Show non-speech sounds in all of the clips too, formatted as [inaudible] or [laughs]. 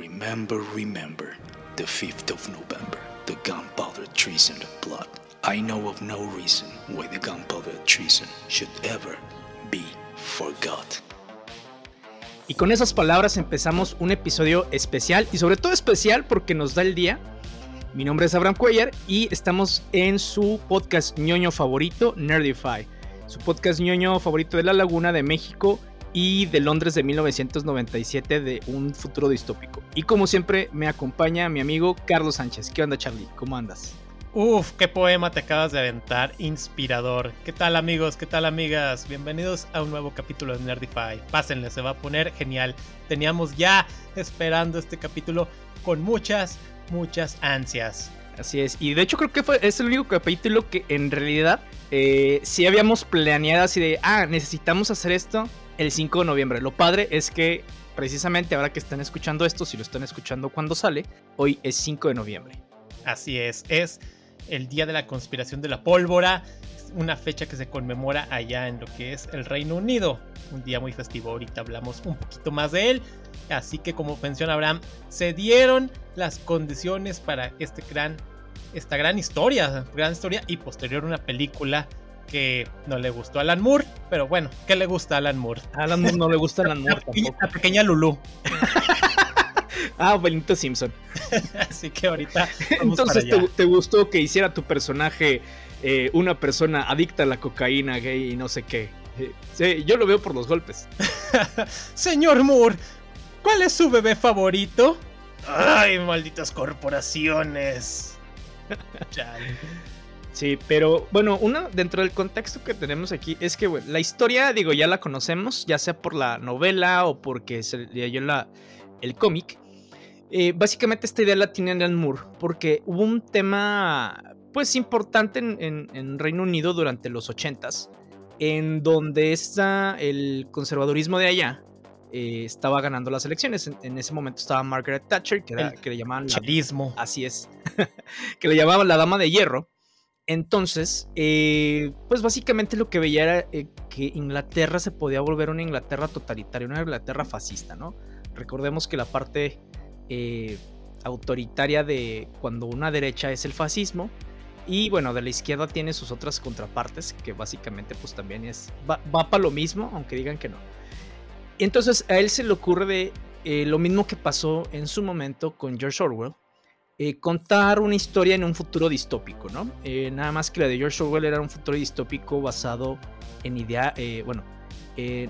Remember, remember, the 5th of November, the gunpowder treason of blood. I know of no reason why the gunpowder treason should ever be forgot. Y con esas palabras empezamos un episodio especial y sobre todo especial porque nos da el día. Mi nombre es Abraham Cuellar y estamos en su podcast ñoño favorito, Nerdify. Su podcast ñoño favorito de la Laguna de México y de Londres de 1997 de un futuro distópico. Y como siempre me acompaña mi amigo Carlos Sánchez. ¿Qué onda Charlie? ¿Cómo andas? Uf, qué poema te acabas de aventar, inspirador. ¿Qué tal amigos? ¿Qué tal amigas? Bienvenidos a un nuevo capítulo de Nerdify. Pásenle, se va a poner genial. Teníamos ya esperando este capítulo con muchas, muchas ansias. Así es, y de hecho creo que fue, es el único capítulo que en realidad eh, sí habíamos planeado así de, ah, necesitamos hacer esto el 5 de noviembre. Lo padre es que precisamente ahora que están escuchando esto, si lo están escuchando cuando sale, hoy es 5 de noviembre. Así es, es el Día de la Conspiración de la Pólvora, una fecha que se conmemora allá en lo que es el Reino Unido. Un día muy festivo, ahorita hablamos un poquito más de él. Así que como menciona Abraham, se dieron las condiciones para este gran, esta gran historia, gran historia y posterior una película que no le gustó a Alan Moore, pero bueno, ¿qué le gusta a Alan Moore? A Alan Moore no le gusta Alan Moore tampoco. La pequeña Lulu. [laughs] ah, Benito Simpson. [laughs] Así que ahorita. Entonces, te, gustó que hiciera tu personaje eh, una persona adicta a la cocaína, gay y no sé qué? Eh, sí, yo lo veo por los golpes. [laughs] Señor Moore, ¿cuál es su bebé favorito? Ay, malditas corporaciones. Sí, pero bueno, uno dentro del contexto que tenemos aquí es que la historia, digo, ya la conocemos, ya sea por la novela o porque se leyó la, el cómic. Eh, básicamente esta idea la tiene Alan Moore porque hubo un tema pues importante en, Reino Unido durante los 80s en donde está el conservadurismo de allá eh, estaba ganando las elecciones. En, ese momento estaba Margaret Thatcher, que, que le llamaban... Charismo. así es. [laughs] que le llamaban la dama de hierro. Entonces, eh, pues básicamente lo que veía era que Inglaterra se podía volver una Inglaterra totalitaria, una Inglaterra fascista, ¿no? Recordemos que la parte eh, autoritaria de cuando una derecha es el fascismo y bueno, de la izquierda tiene sus otras contrapartes que básicamente pues también es, va, para lo mismo, aunque digan que no. Entonces a él se le ocurre de, eh, lo mismo que pasó en su momento con George Orwell, eh, contar una historia en un futuro distópico, ¿no? nada más que la de George Orwell era un futuro distópico basado en idea, bueno,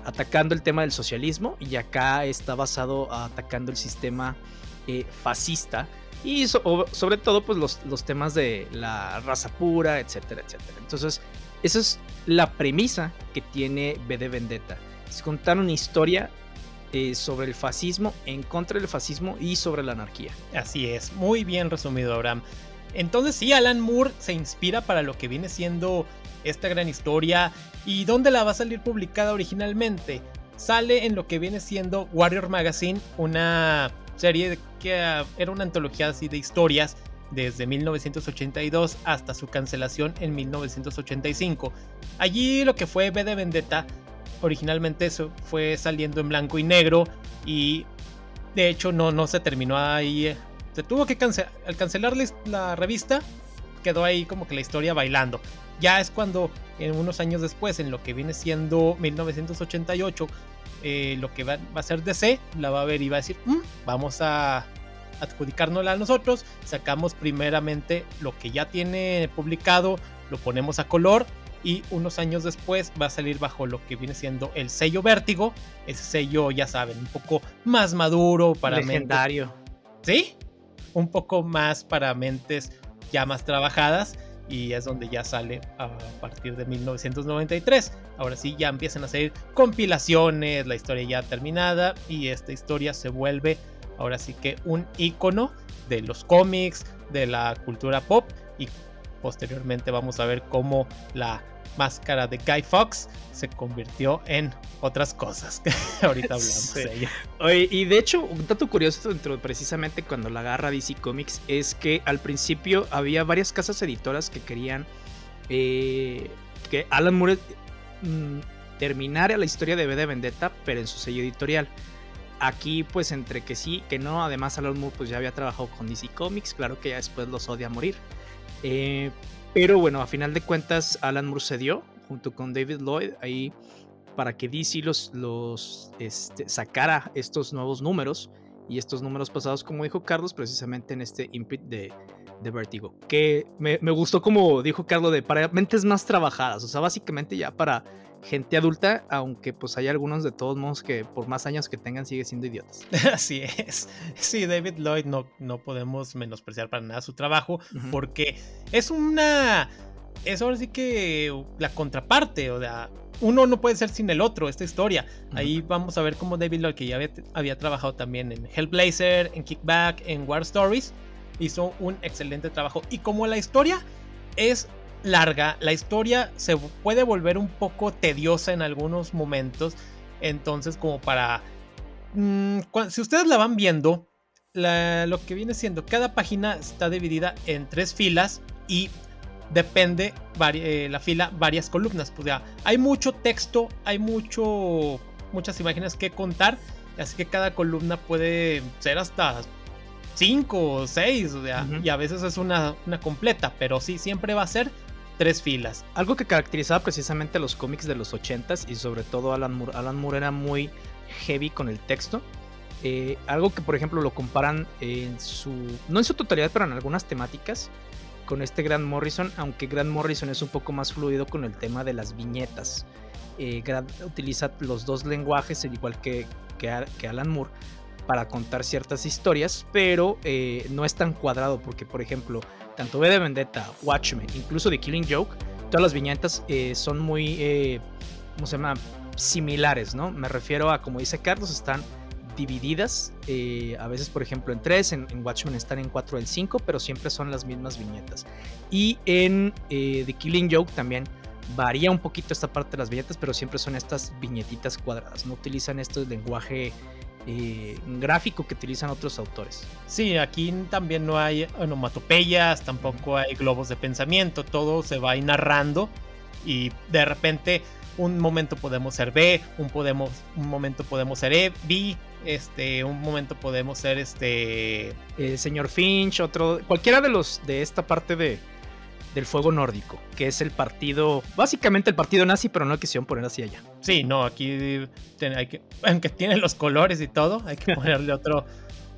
atacando el tema del socialismo y acá está basado atacando el sistema eh, fascista y sobre todo pues los, temas de la raza pura, etcétera, etcétera. Entonces, esa es la premisa que tiene B de Vendetta. Es contar una historia eh, sobre el fascismo, en contra del fascismo y sobre la anarquía. Así es, muy bien resumido Abraham. Entonces sí, Alan Moore se inspira para lo que viene siendo esta gran historia. ¿Y dónde la va a salir publicada originalmente? Sale en lo que viene siendo Warrior Magazine, una serie que ah, era una antología así de historias desde 1982 hasta su cancelación en 1985. Allí lo que fue B de Vendetta originalmente eso fue saliendo en blanco y negro y de hecho no, no se terminó ahí. Eh, se tuvo que cancelar, al cancelar la revista quedó ahí como que la historia bailando. Ya es cuando en unos años después, en lo que viene siendo 1988, eh, lo que va, a ser DC la va a ver y va a decir, mm, vamos a adjudicárnosla a nosotros, sacamos primeramente lo que ya tiene publicado, lo ponemos a color y unos años después va a salir bajo lo que viene siendo el sello Vértigo, ese sello ya saben, un poco más maduro para legendario. ¿Sí? Un poco más para mentes ya más trabajadas y es donde ya sale a partir de 1993. Ahora sí, ya empiezan a salir compilaciones, la historia ya terminada y esta historia se vuelve ahora sí que un icono de los cómics, de la cultura pop y posteriormente vamos a ver cómo la máscara de Guy Fox se convirtió en otras cosas. [laughs] Ahorita hablamos de ella. y de hecho, un dato curioso dentro precisamente cuando la agarra DC Comics es que al principio había varias casas editoras que querían eh, que Alan Moore mm, terminara la historia de B de Vendetta, pero en su sello editorial. aquí pues entre que sí, que no, además Alan Moore pues ya había trabajado con DC Comics, claro que ya después los odia a morir. Eh, pero bueno, a final de cuentas Alan Moore se dio junto con David Lloyd ahí para que DC los, los este, sacara estos nuevos números. Y estos números pasados, como dijo Carlos, precisamente en este imprint de, de Vertigo. Que me, me, gustó como dijo Carlos, de para mentes más trabajadas, o sea, básicamente ya para gente adulta, aunque pues hay algunos de todos modos que por más años que tengan sigue siendo idiotas. [laughs] Así es. Sí, David Lloyd no, no podemos menospreciar para nada su trabajo uh -huh. porque es una... Es ahora sí que la contraparte, o sea, uno no puede ser sin el otro, esta historia. Uh -huh. Ahí vamos a ver cómo David Lloyd, que ya había, había trabajado también en Hellblazer, en Kickback, en War Stories, hizo un excelente trabajo. Y como la historia es larga, la historia se puede volver un poco tediosa en algunos momentos. Entonces, como para... Mmm, si ustedes la van viendo, la, lo que viene siendo, cada página está dividida en tres filas y depende eh, la fila varias columnas. Pues ya, hay mucho texto, hay mucho, muchas imágenes que contar. Así que cada columna puede ser hasta 5 o 6. O sea, uh -huh. Y a veces es una, una completa. Pero sí, siempre va a ser tres filas. Algo que caracterizaba precisamente los cómics de los 80s y sobre todo Alan Moore. Alan Moore era muy heavy con el texto. Eh, algo que por ejemplo lo comparan en su, no en su totalidad, pero en algunas temáticas con este Grant Morrison, aunque Grant Morrison es un poco más fluido con el tema de las viñetas. Eh, Grant utiliza los dos lenguajes, al igual que, que, que Alan Moore, para contar ciertas historias, pero eh, no es tan cuadrado porque, por ejemplo, tanto V de Vendetta, Watchmen, incluso The Killing Joke, todas las viñetas eh, son muy, eh, ¿cómo se llama? Similares, ¿no? Me refiero a, como dice Carlos, están divididas, eh, a veces por ejemplo en 3, en, en, Watchmen están en 4 o en 5, pero siempre son las mismas viñetas. Y en The Killing Joke también varía un poquito esta parte de las viñetas, pero siempre son estas viñetitas cuadradas, no utilizan este lenguaje eh, gráfico que utilizan otros autores. Sí, aquí también no hay onomatopeyas, tampoco hay globos de pensamiento, todo se va narrando y de repente un momento podemos ser B, un, podemos, un momento podemos ser E, B, este, un momento podemos ser este... Eh, señor Finch, otro, cualquiera de los de esta parte de, del fuego nórdico, que es el partido, básicamente el partido nazi, pero no quisieron poner así allá. Sí, no, aquí hay que, aunque tiene los colores y todo, hay que [laughs] ponerle otro,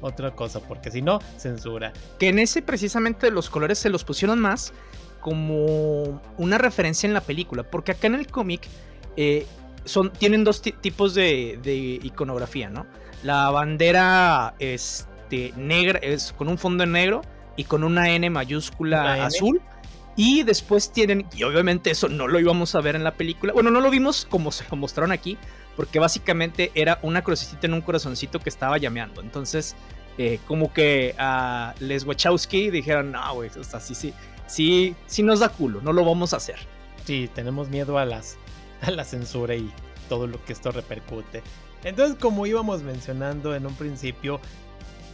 otra cosa, porque si no, censura. Que en ese precisamente los colores se los pusieron más como una referencia en la película, porque acá en el cómic eh, son, tienen dos tipos de, de, iconografía, ¿no? La bandera este, negra es con un fondo en negro y con una N mayúscula ¿La azul. N? Y después tienen, y obviamente eso no lo íbamos a ver en la película. Bueno, no lo vimos como se lo mostraron aquí, porque básicamente era una crucecita en un corazoncito que estaba llameando. Entonces, eh, como que a Les Wachowski dijeron, no, güey, o sea, sí, sí, sí, sí nos da culo, no lo vamos a hacer. Sí, tenemos miedo a las a la censura y todo lo que esto repercute. Entonces, como íbamos mencionando en un principio,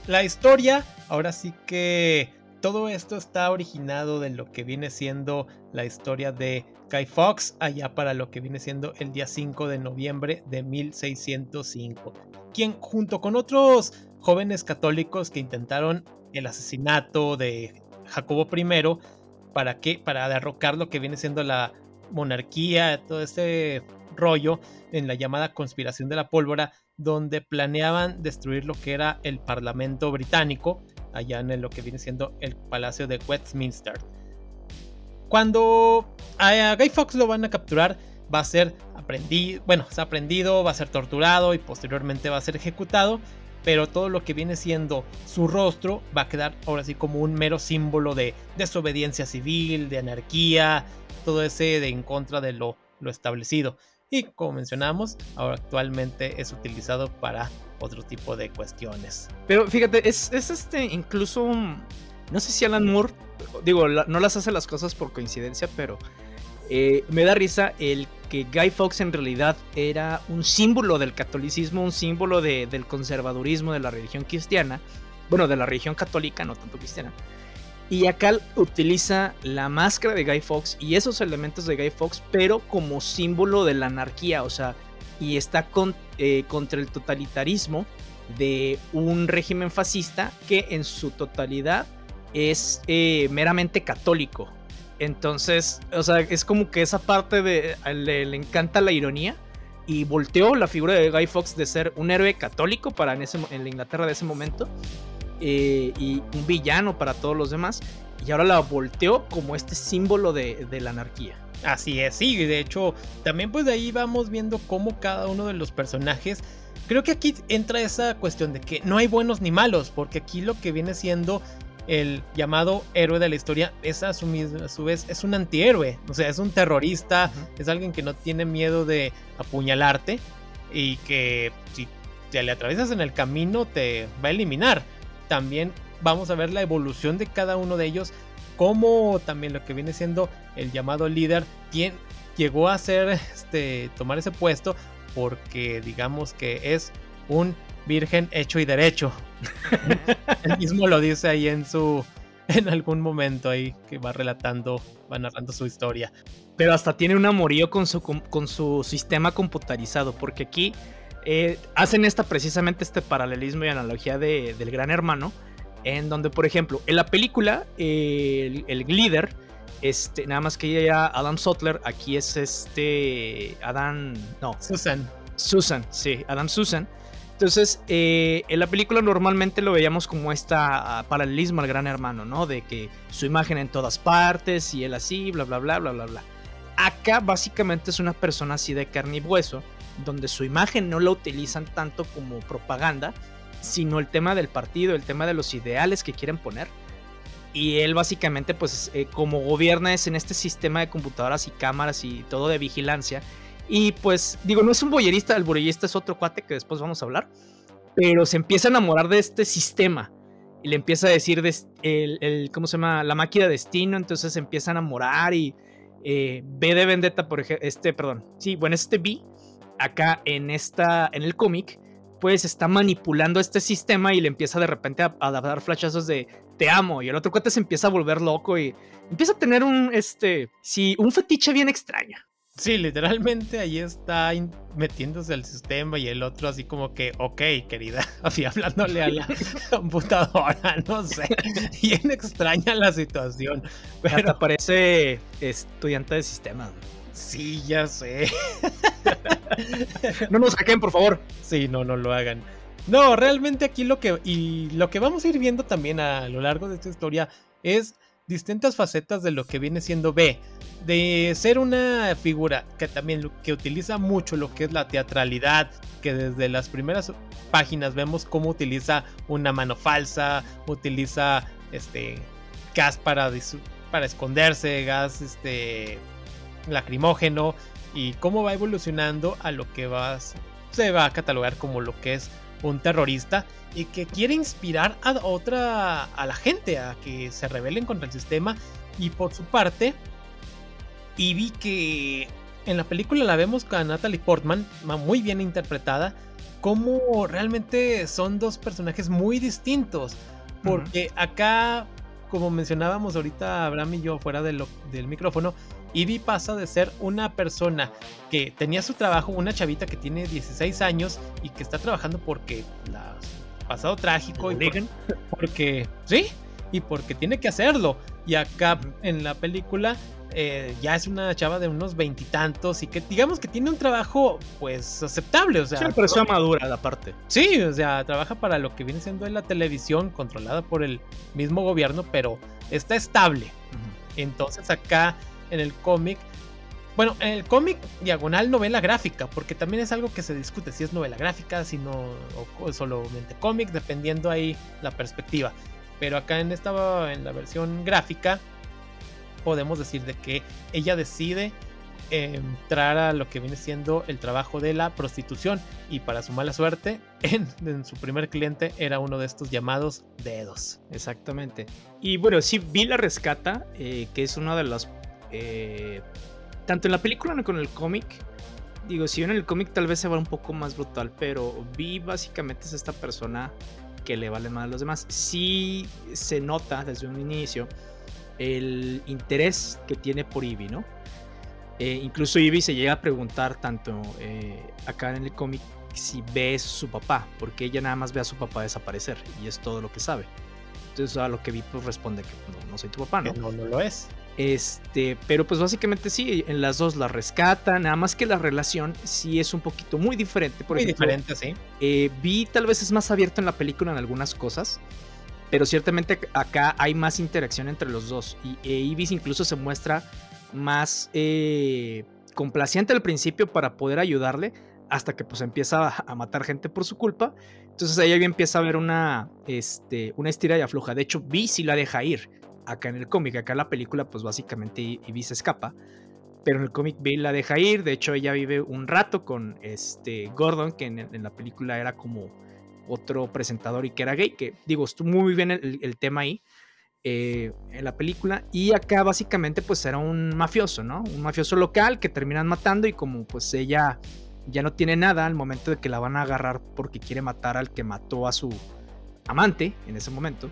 la historia, ahora sí que todo esto está originado de lo que viene siendo la historia de Guy Fawkes allá para lo que viene siendo el día 5 de noviembre de 1605, quien junto con otros jóvenes católicos que intentaron el asesinato de Jacobo I para que para derrocar lo que viene siendo la monarquía, todo este rollo en la llamada conspiración de la pólvora, donde planeaban destruir lo que era el Parlamento británico, allá en lo que viene siendo el Palacio de Westminster. Cuando a Guy Fawkes lo van a capturar, va a ser aprendido, bueno, aprendido, va a ser torturado y posteriormente va a ser ejecutado, pero todo lo que viene siendo su rostro va a quedar ahora sí como un mero símbolo de desobediencia civil, de anarquía, todo ese de en contra de lo, lo establecido. Y como mencionamos, ahora actualmente es utilizado para otro tipo de cuestiones. Pero fíjate, es, es este incluso, no sé si Alan Moore, digo, la, no las hace las cosas por coincidencia, pero eh, me da risa el que Guy Fawkes en realidad era un símbolo del catolicismo, un símbolo de, del conservadurismo de la religión cristiana, bueno, de la religión católica, no tanto cristiana. Y acá utiliza la máscara de Guy Fawkes y esos elementos de Guy Fawkes, pero como símbolo de la anarquía, o sea, y está con, eh, contra el totalitarismo de un régimen fascista que en su totalidad es eh, meramente católico. Entonces, o sea, es como que esa parte de le, encanta la ironía y volteó la figura de Guy Fawkes de ser un héroe católico para en, ese, en la Inglaterra de ese momento eh, y un villano para todos los demás y ahora la volteó como este símbolo de la anarquía. Así es, sí, de hecho, también pues de ahí vamos viendo cómo cada uno de los personajes creo que aquí entra esa cuestión de que no hay buenos ni malos, porque aquí lo que viene siendo el llamado héroe de la historia es a su, a su vez es un antihéroe, o sea, es un terrorista, es alguien que no tiene miedo de apuñalarte y que si te le atraviesas en el camino te va a eliminar. También vamos a ver la evolución de cada uno de ellos, como también lo que viene siendo el llamado líder, quien llegó a ser este tomar ese puesto porque digamos que es un virgen hecho y derecho. [laughs] Él mismo lo dice ahí en su en algún momento ahí que va relatando, va narrando su historia. Pero hasta tiene un amorío con su, con su sistema computarizado, porque aquí eh, hacen esta precisamente este paralelismo y analogía de, del gran hermano, en donde, por ejemplo, en la película, eh, el, el líder, este, nada más que ella Adam Sutler, aquí es este Adam, no. Susan. Susan, sí, Adam Susan. Entonces, eh, en la película normalmente lo veíamos como esta paralelismo al gran hermano, ¿no? De que su imagen en todas partes y él así, bla, bla, bla, bla, bla, bla. Acá básicamente es una persona así de carne y hueso, donde su imagen no la utilizan tanto como propaganda, sino el tema del partido, el tema de los ideales que quieren poner. Y él básicamente, pues eh, como gobierna es en este sistema de computadoras y cámaras y todo de vigilancia, y pues, digo, no es un boyerista, el boyerista es otro cuate que después vamos a hablar. Pero se empieza a enamorar de este sistema. Y le empieza a decir de, el, ¿cómo se llama? La máquina de destino. Entonces se empieza a enamorar y eh, B de Vendetta, por ejemplo, este, perdón. Sí, bueno, este B, acá en esta, en el cómic, pues está manipulando este sistema y le empieza de repente a, a, dar flashazos de te amo. Y el otro cuate se empieza a volver loco y empieza a tener un, este, sí, un fetiche bien extraño. Sí, literalmente ahí está metiéndose al sistema y el otro así como que, ok, querida, [laughs] así hablándole a la [laughs] computadora, no sé. [laughs] Bien extraña la situación. Pero Hasta parece estudiante de sistemas. Sí, ya sé. no nos saquen, por favor. Sí, no, no lo hagan. No, realmente aquí lo que y lo que vamos a ir viendo también a lo largo de esta historia es distintas facetas de lo que viene siendo B. De ser una figura que también que utiliza mucho lo que es la teatralidad, que desde las primeras páginas vemos cómo utiliza una mano falsa, utiliza este gas para, para esconderse, gas este lacrimógeno y cómo va evolucionando a lo que se va a catalogar como lo que es un terrorista y que quiere inspirar a otra a la gente a que se rebelen contra el sistema. Y por su parte y vi que en la película la vemos con Natalie Portman muy bien interpretada como realmente son dos personajes muy distintos. Porque acá como mencionábamos ahorita Abraham y yo fuera del micrófono Ivy pasa de ser una persona que tenía su trabajo, una chavita que tiene 16 años y que está trabajando porque la pasado trágico y porque sí y porque tiene que hacerlo y acá en la película eh, ya es una chava de unos veintitantos y, que digamos que tiene un trabajo pues aceptable, o sea, sí, pero es madura la parte. Sí, o sea, trabaja para lo que viene siendo en la televisión controlada por el mismo gobierno, pero está estable. Uh -huh. Entonces acá en el cómic. Bueno, en el cómic diagonal novela gráfica, porque también es algo que se discute si es novela gráfica, si no, o solamente cómic, dependiendo ahí la perspectiva. Pero acá en esta, en la versión gráfica, podemos decir de que ella decide entrar a lo que viene siendo el trabajo de la prostitución y para su mala suerte [laughs] en, en, su primer cliente era uno de estos llamados dedos exactamente y bueno sí vi la rescata eh, que es una de las eh, tanto en la película como en el cómic, digo, si en el cómic tal vez se va un poco más brutal, pero Vi básicamente es esta persona que le vale más a los demás. Sí se nota desde un inicio el interés que tiene por Ivy, ¿no? Eh, incluso Ivy se llega a preguntar tanto eh, acá en el cómic si ve su papá, porque ella nada más ve a su papá desaparecer y es todo lo que sabe. Entonces a lo que vi pues responde que no, no soy tu papá, ¿no? No, no lo es. Este, pero pues básicamente sí, en las dos la rescatan, nada más que la relación sí es un poquito muy diferente. Por Muy ejemplo, diferente, sí. eh, vi tal vez es más abierto en la película en algunas cosas, pero ciertamente acá hay más interacción entre los dos. Y e Ibis incluso se muestra más eh, complaciente al principio para poder ayudarle, hasta que pues empieza a, a matar gente por su culpa. Entonces ahí empieza a haber una, este, una estira y afloja. De hecho, Vi sí la deja ir acá en el cómic. Acá en la película, pues básicamente Ivy se escapa. Pero en el cómic Bill la deja ir. De hecho, ella vive un rato con este Gordon, que en, en la película era como otro presentador y que era gay. Que digo, estuvo muy bien el, el tema ahí. eh, en la película y acá básicamente pues era un mafioso, ¿no? Un mafioso local que terminan matando y como pues ella ya no tiene nada al momento de que la van a agarrar porque quiere matar al que mató a su amante en ese momento,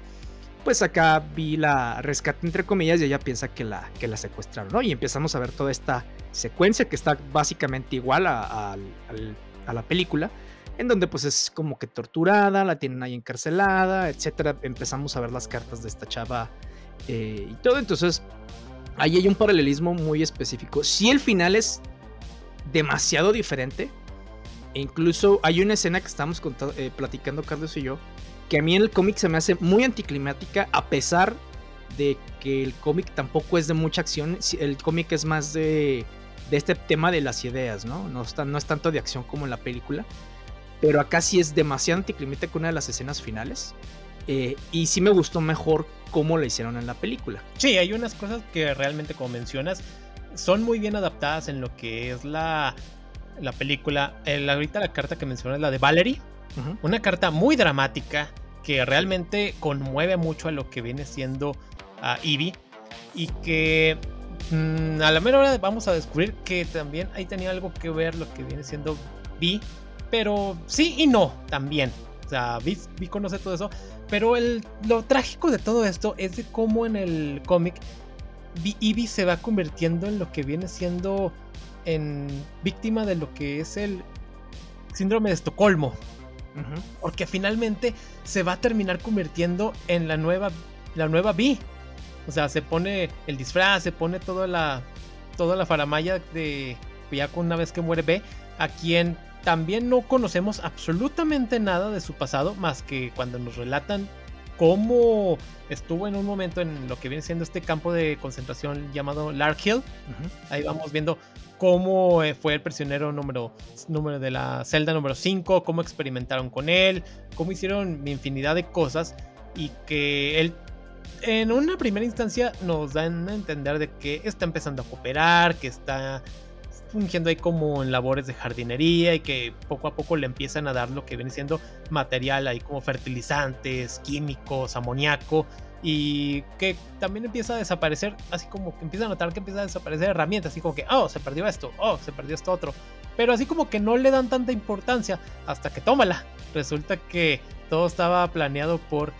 pues acá vi la rescate entre comillas y ella piensa que la, que la secuestraron, ¿no? Y empezamos a ver toda esta secuencia que está básicamente igual a, la película, en donde pues es como que torturada, la tienen ahí encarcelada, etcétera. Empezamos a ver las cartas de esta chava eh, y todo, entonces ahí hay un paralelismo muy específico. Si el final es demasiado diferente, e incluso hay una escena que estamos eh, platicando Carlos y yo, que a mí en el cómic se me hace muy anticlimática, a pesar de que el cómic tampoco es de mucha acción, el cómic es más de, este tema de las ideas, ¿no? No, está- no es tanto de acción como en la película, pero acá sí es demasiado anticlimática una de las escenas finales, eh, y sí me gustó mejor cómo lo hicieron en la película. Sí, hay unas cosas que realmente, como mencionas, son muy bien adaptadas en lo que es la, la película. El, ahorita la carta que mencionas, la de Valerie, Una carta muy dramática que realmente conmueve mucho a lo que viene siendo a Ivy y que mm, a la mera hora vamos a descubrir que también ahí tenía algo que ver lo que viene siendo Vi, pero sí y no también. O sea, Vi, conoce todo eso, pero el, lo trágico de todo esto es de cómo en el cómic Ivy se va convirtiendo en lo que viene siendo en víctima de lo que es el síndrome de Estocolmo Porque finalmente se va a terminar convirtiendo en la nueva la nueva Vi. O sea, se pone el disfraz, se pone toda la toda la faramaya de ya una vez que muere B, a quien también no conocemos absolutamente nada de su pasado más que cuando nos relatan cómo estuvo en un momento en lo que viene siendo este campo de concentración llamado Lark Hill. Ahí vamos viendo cómo eh, fue el prisionero número, número de la celda número 5, cómo experimentaron con él, cómo hicieron infinidad de cosas y que él en una primera instancia nos dan a entender de que está empezando a cooperar, que está fungiendo ahí como en labores de jardinería y que poco a poco le empiezan a dar lo que viene siendo material ahí como fertilizantes, químicos, amoníaco y que también empieza a desaparecer, así como que empieza a notar que empieza a desaparecer herramientas, así como que, oh, se perdió esto, oh, se perdió esto otro, pero así como que no le dan tanta importancia hasta que tómala. Resulta que todo estaba planeado por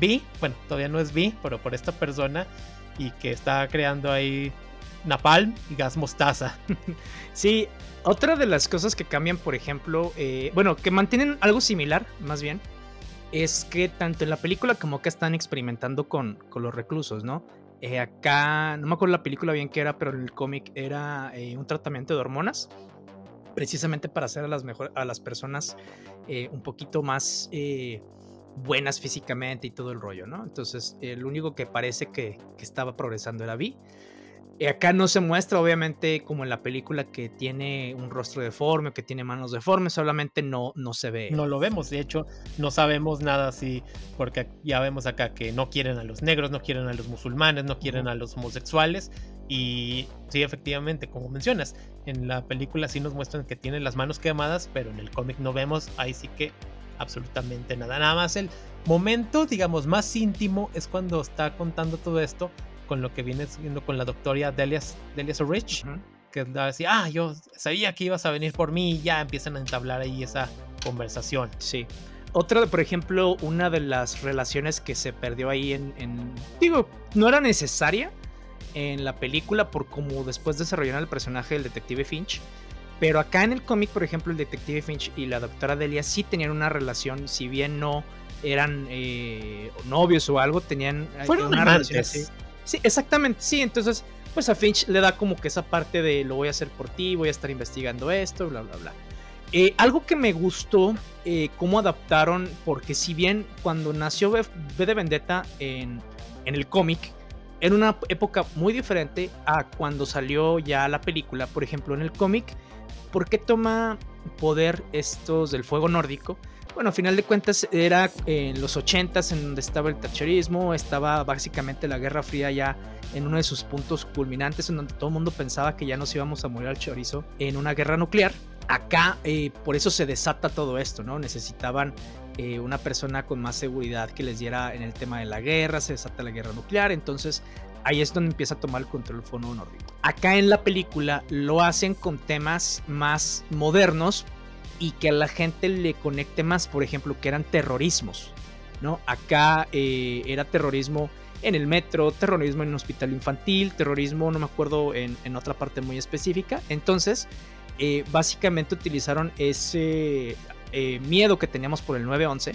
B, bueno, todavía no es B, pero por esta persona y que está creando ahí napalm y gas mostaza. [laughs] Sí, otra de las cosas que cambian, por ejemplo, eh, bueno, que mantienen algo similar, más bien, es que tanto en la película como acá están experimentando con, con los reclusos, ¿no? Eh, acá, no me acuerdo la película bien que era, pero el cómic era eh, un tratamiento de hormonas, precisamente para hacer a las, mejor, a las personas eh, un poquito más buenas físicamente y todo el rollo, ¿no? Entonces, el único que parece que, que estaba progresando era Vi. Eh, Acá no se muestra, obviamente, como en la película, que tiene un rostro deforme o que tiene manos deformes, solamente no, no se ve. No lo vemos, de hecho, no sabemos nada así, porque ya vemos acá que no quieren a los negros, no quieren a los musulmanes, no quieren a los homosexuales. Y sí, efectivamente, como mencionas, en la película sí nos muestran que tiene las manos quemadas, pero en el cómic no vemos, ahí sí que absolutamente nada. Nada más el momento, digamos, más íntimo es cuando está contando todo esto con lo que viene siendo con la doctora Delia, Delia Rich, que así, ah, yo sabía que ibas a venir por mí y ya empiezan a entablar ahí esa conversación. Sí. Otra, por ejemplo, una de las relaciones que se perdió ahí en, en- Digo, no era necesaria en la película por cómo después desarrollaron el personaje del detective Finch. Pero acá en el cómic, por ejemplo, el detective Finch y la doctora Delia sí tenían una relación, si bien no eran eh, novios o algo, tenían eh, Fueron una relación así. Sí, exactamente, sí. Entonces, pues a Finch le da como que esa parte de lo voy a hacer por ti, voy a estar investigando esto, bla, bla, bla. Eh, algo que me gustó, eh, cómo adaptaron, porque si bien cuando nació V, de Vendetta en, en el cómic, era una época muy diferente a cuando salió ya la película, por ejemplo, en el cómic, ¿por qué toma poder estos del fuego nórdico? Bueno, a final de cuentas era en los 80s en donde estaba el tacherismo, estaba básicamente la Guerra Fría ya en uno de sus puntos culminantes, en donde todo el mundo pensaba que ya nos íbamos a morir al chorizo en una guerra nuclear. Acá, eh, por eso se desata todo esto, ¿no? Necesitaban eh, una persona con más seguridad que les diera en el tema de la guerra, se desata la guerra nuclear, entonces ahí es donde empieza a tomar el control el fondo nórdico. Acá en la película lo hacen con temas más modernos y que a la gente le conecte más, por ejemplo, que eran terrorismos, ¿no? Acá eh, era terrorismo en el metro, terrorismo en un hospital infantil, terrorismo, no me acuerdo, en, en otra parte muy específica. Entonces, eh, básicamente utilizaron ese eh, miedo que teníamos por el 911.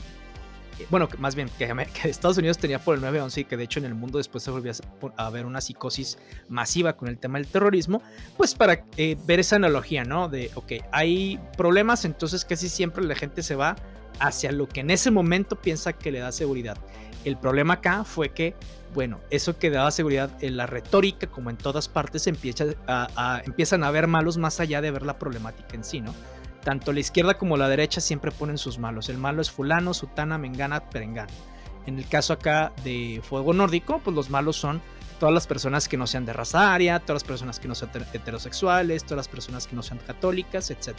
Eh, bueno, más bien [laughs] que, Estados Unidos tenía por el 911 y que de hecho en el mundo después se volvió a, ver una psicosis masiva con el tema del terrorismo, pues para ver esa analogía, ¿no? De, ok, hay problemas, entonces casi siempre la gente se va hacia lo que en ese momento piensa que le da seguridad. El problema acá fue que bueno, eso que daba seguridad en la retórica, como en todas partes, empieza a, empiezan a ver malos más allá de ver la problemática en sí, ¿no? Tanto la izquierda como la derecha siempre ponen sus malos. El malo es fulano, sutana, mengana, perengana. En el caso acá de Fuego Nórdico, pues los malos son todas las personas que no sean de raza aria, todas las personas que no sean heterosexuales, todas las personas que no sean católicas, etc.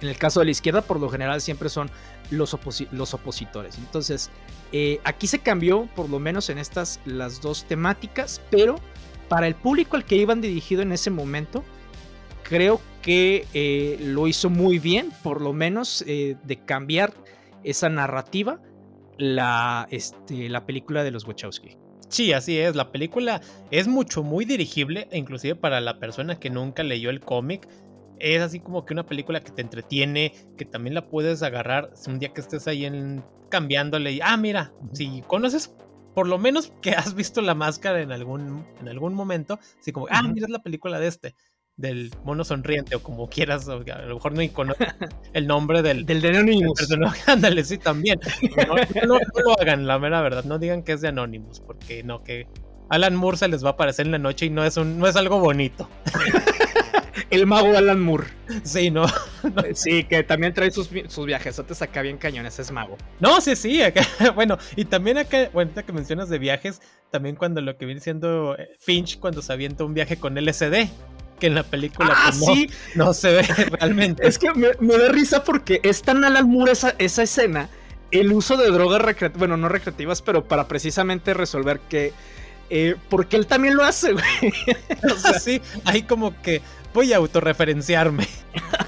En el caso de la izquierda, por lo general, siempre son los, los opositores. Entonces, eh, aquí se cambió, por lo menos en estas, las dos temáticas, pero para el público al que iban dirigido en ese momento, creo que eh, lo hizo muy bien, por lo menos eh, de cambiar esa narrativa, la, este, la película de los Wachowski. Sí, así es. La película es mucho, muy dirigible, inclusive para la persona que nunca leyó el cómic es así como que una película que te entretiene, que también la puedes agarrar un día que estés ahí en, cambiándole y, ah, mira, si conoces por lo menos que has visto la máscara en algún, en algún momento, así como, ah, mira, es la película de este, del mono sonriente o como quieras, a lo mejor no conoces [laughs] el nombre del, del de Anonymous. [laughs] Ándale, sí, también. No, no, lo hagan, la mera verdad, no digan que es de Anonymous, porque no, que Alan Moore se les va a aparecer en la noche y no es, un, no es algo bonito. el mago Alan Moore. Sí, ¿no? [laughs] Sí, que también trae sus, sus viajesotes acá bien cañones, es mago. No, sí, sí, bueno, y también acá, bueno, que mencionas de viajes, también cuando lo que viene siendo eh, Finch cuando se avienta un viaje con LSD, que en la película ah, sí. [laughs] no, se ve realmente. Es que me, da risa porque es tan Alan Moore esa, esa escena, el uso de drogas recreativas, bueno, no recreativas, pero para precisamente resolver que... Eh, porque él también lo hace, güey. [laughs] o sea, [laughs] sí, hay como que voy a autorreferenciarme.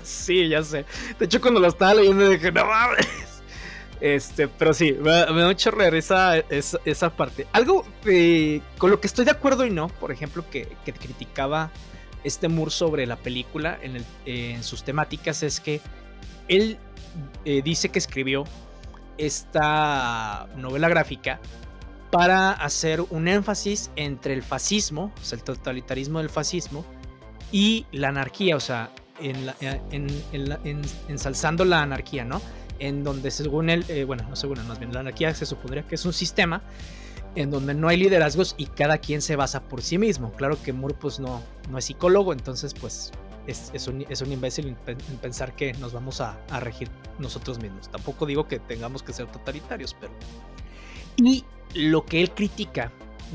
sí, ya sé. De hecho, cuando lo estaba leyendo dije, no mames. Este, pero sí, me, da mucho esa, esa, parte. Algo eh, con lo que estoy de acuerdo y no, por ejemplo, que, criticaba este Moore sobre la película en, sus temáticas es que él eh, dice que escribió esta novela gráfica para hacer un énfasis entre el fascismo, o sea, el totalitarismo del fascismo, y la anarquía, o sea, en, en, ensalzando la anarquía, ¿no? En donde según él, eh, bueno, no según él, más bien la anarquía se supondría que es un sistema en donde no hay liderazgos y cada quien se basa por sí mismo. Claro que Moore pues no, no es psicólogo, entonces pues es, es, un, es un, imbécil en, pensar que nos vamos a, a, regir nosotros mismos. Tampoco digo que tengamos que ser totalitarios, pero... Y lo que él critica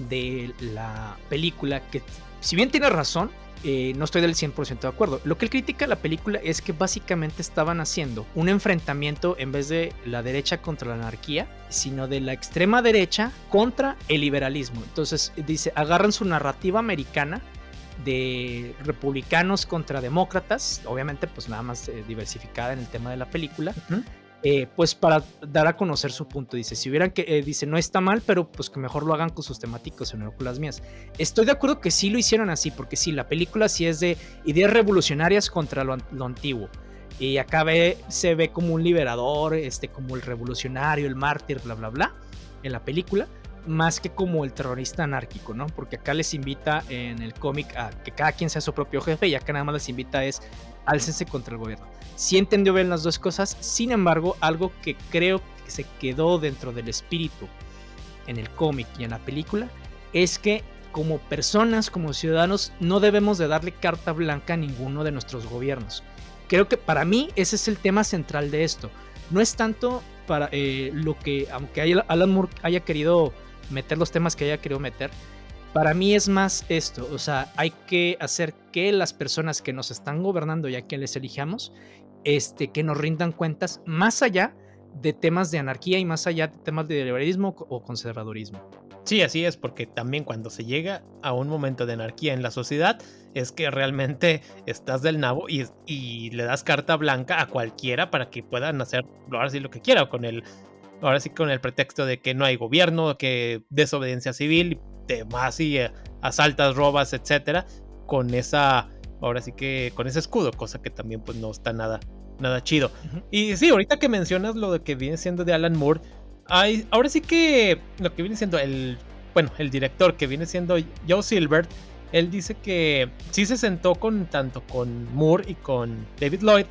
de la película, que si bien tiene razón, eh, no estoy del 100% de acuerdo. Lo que él critica la película es que básicamente estaban haciendo un enfrentamiento en vez de la derecha contra la anarquía, sino de la extrema derecha contra el liberalismo. Entonces dice, agarran su narrativa americana de republicanos contra demócratas, obviamente pues nada más eh, diversificada en el tema de la película, eh, pues para dar a conocer su punto. Dice, si hubieran que, eh, dice, no está mal, pero pues que mejor lo hagan con sus temáticos y no con las mías. Estoy de acuerdo que sí lo hicieron así, porque sí, la película sí es de ideas revolucionarias contra lo, antiguo. Y acá se ve como un liberador, este, como el revolucionario, el mártir, bla, bla, bla, en la película más que como el terrorista anárquico, ¿no? Porque acá les invita en el cómic a que cada quien sea su propio jefe y acá nada más les invita es álcense contra el gobierno. Sí entendió bien las dos cosas, sin embargo, algo que creo que se quedó dentro del espíritu en el cómic y en la película es que como personas, como ciudadanos, no debemos de darle carta blanca a ninguno de nuestros gobiernos. Creo que para mí ese es el tema central de esto. No es tanto para eh, lo que, aunque Alan Moore haya querido meter los temas que haya querido meter, para mí es más esto, o sea, hay que hacer que las personas que nos están gobernando ya que les elijamos, este, que nos rindan cuentas más allá de temas de anarquía y más allá de temas de liberalismo o conservadurismo. Sí, así es, porque también cuando se llega a un momento de anarquía en la sociedad, es que realmente estás del nabo y, y le das carta blanca a cualquiera para que puedan hacer lo que quiera, con el, ahora sí con el pretexto de que no hay gobierno, que desobediencia civil, más y eh, asaltas, robas, etcétera, con esa, ahora sí que con ese escudo, cosa que también pues no está nada, nada chido. Y sí, ahorita que mencionas lo de que viene siendo de Alan Moore, hay, ahora sí que lo que viene siendo el, bueno, el director que viene siendo Joe Silver, él dice que sí se sentó con tanto con Moore y con David Lloyd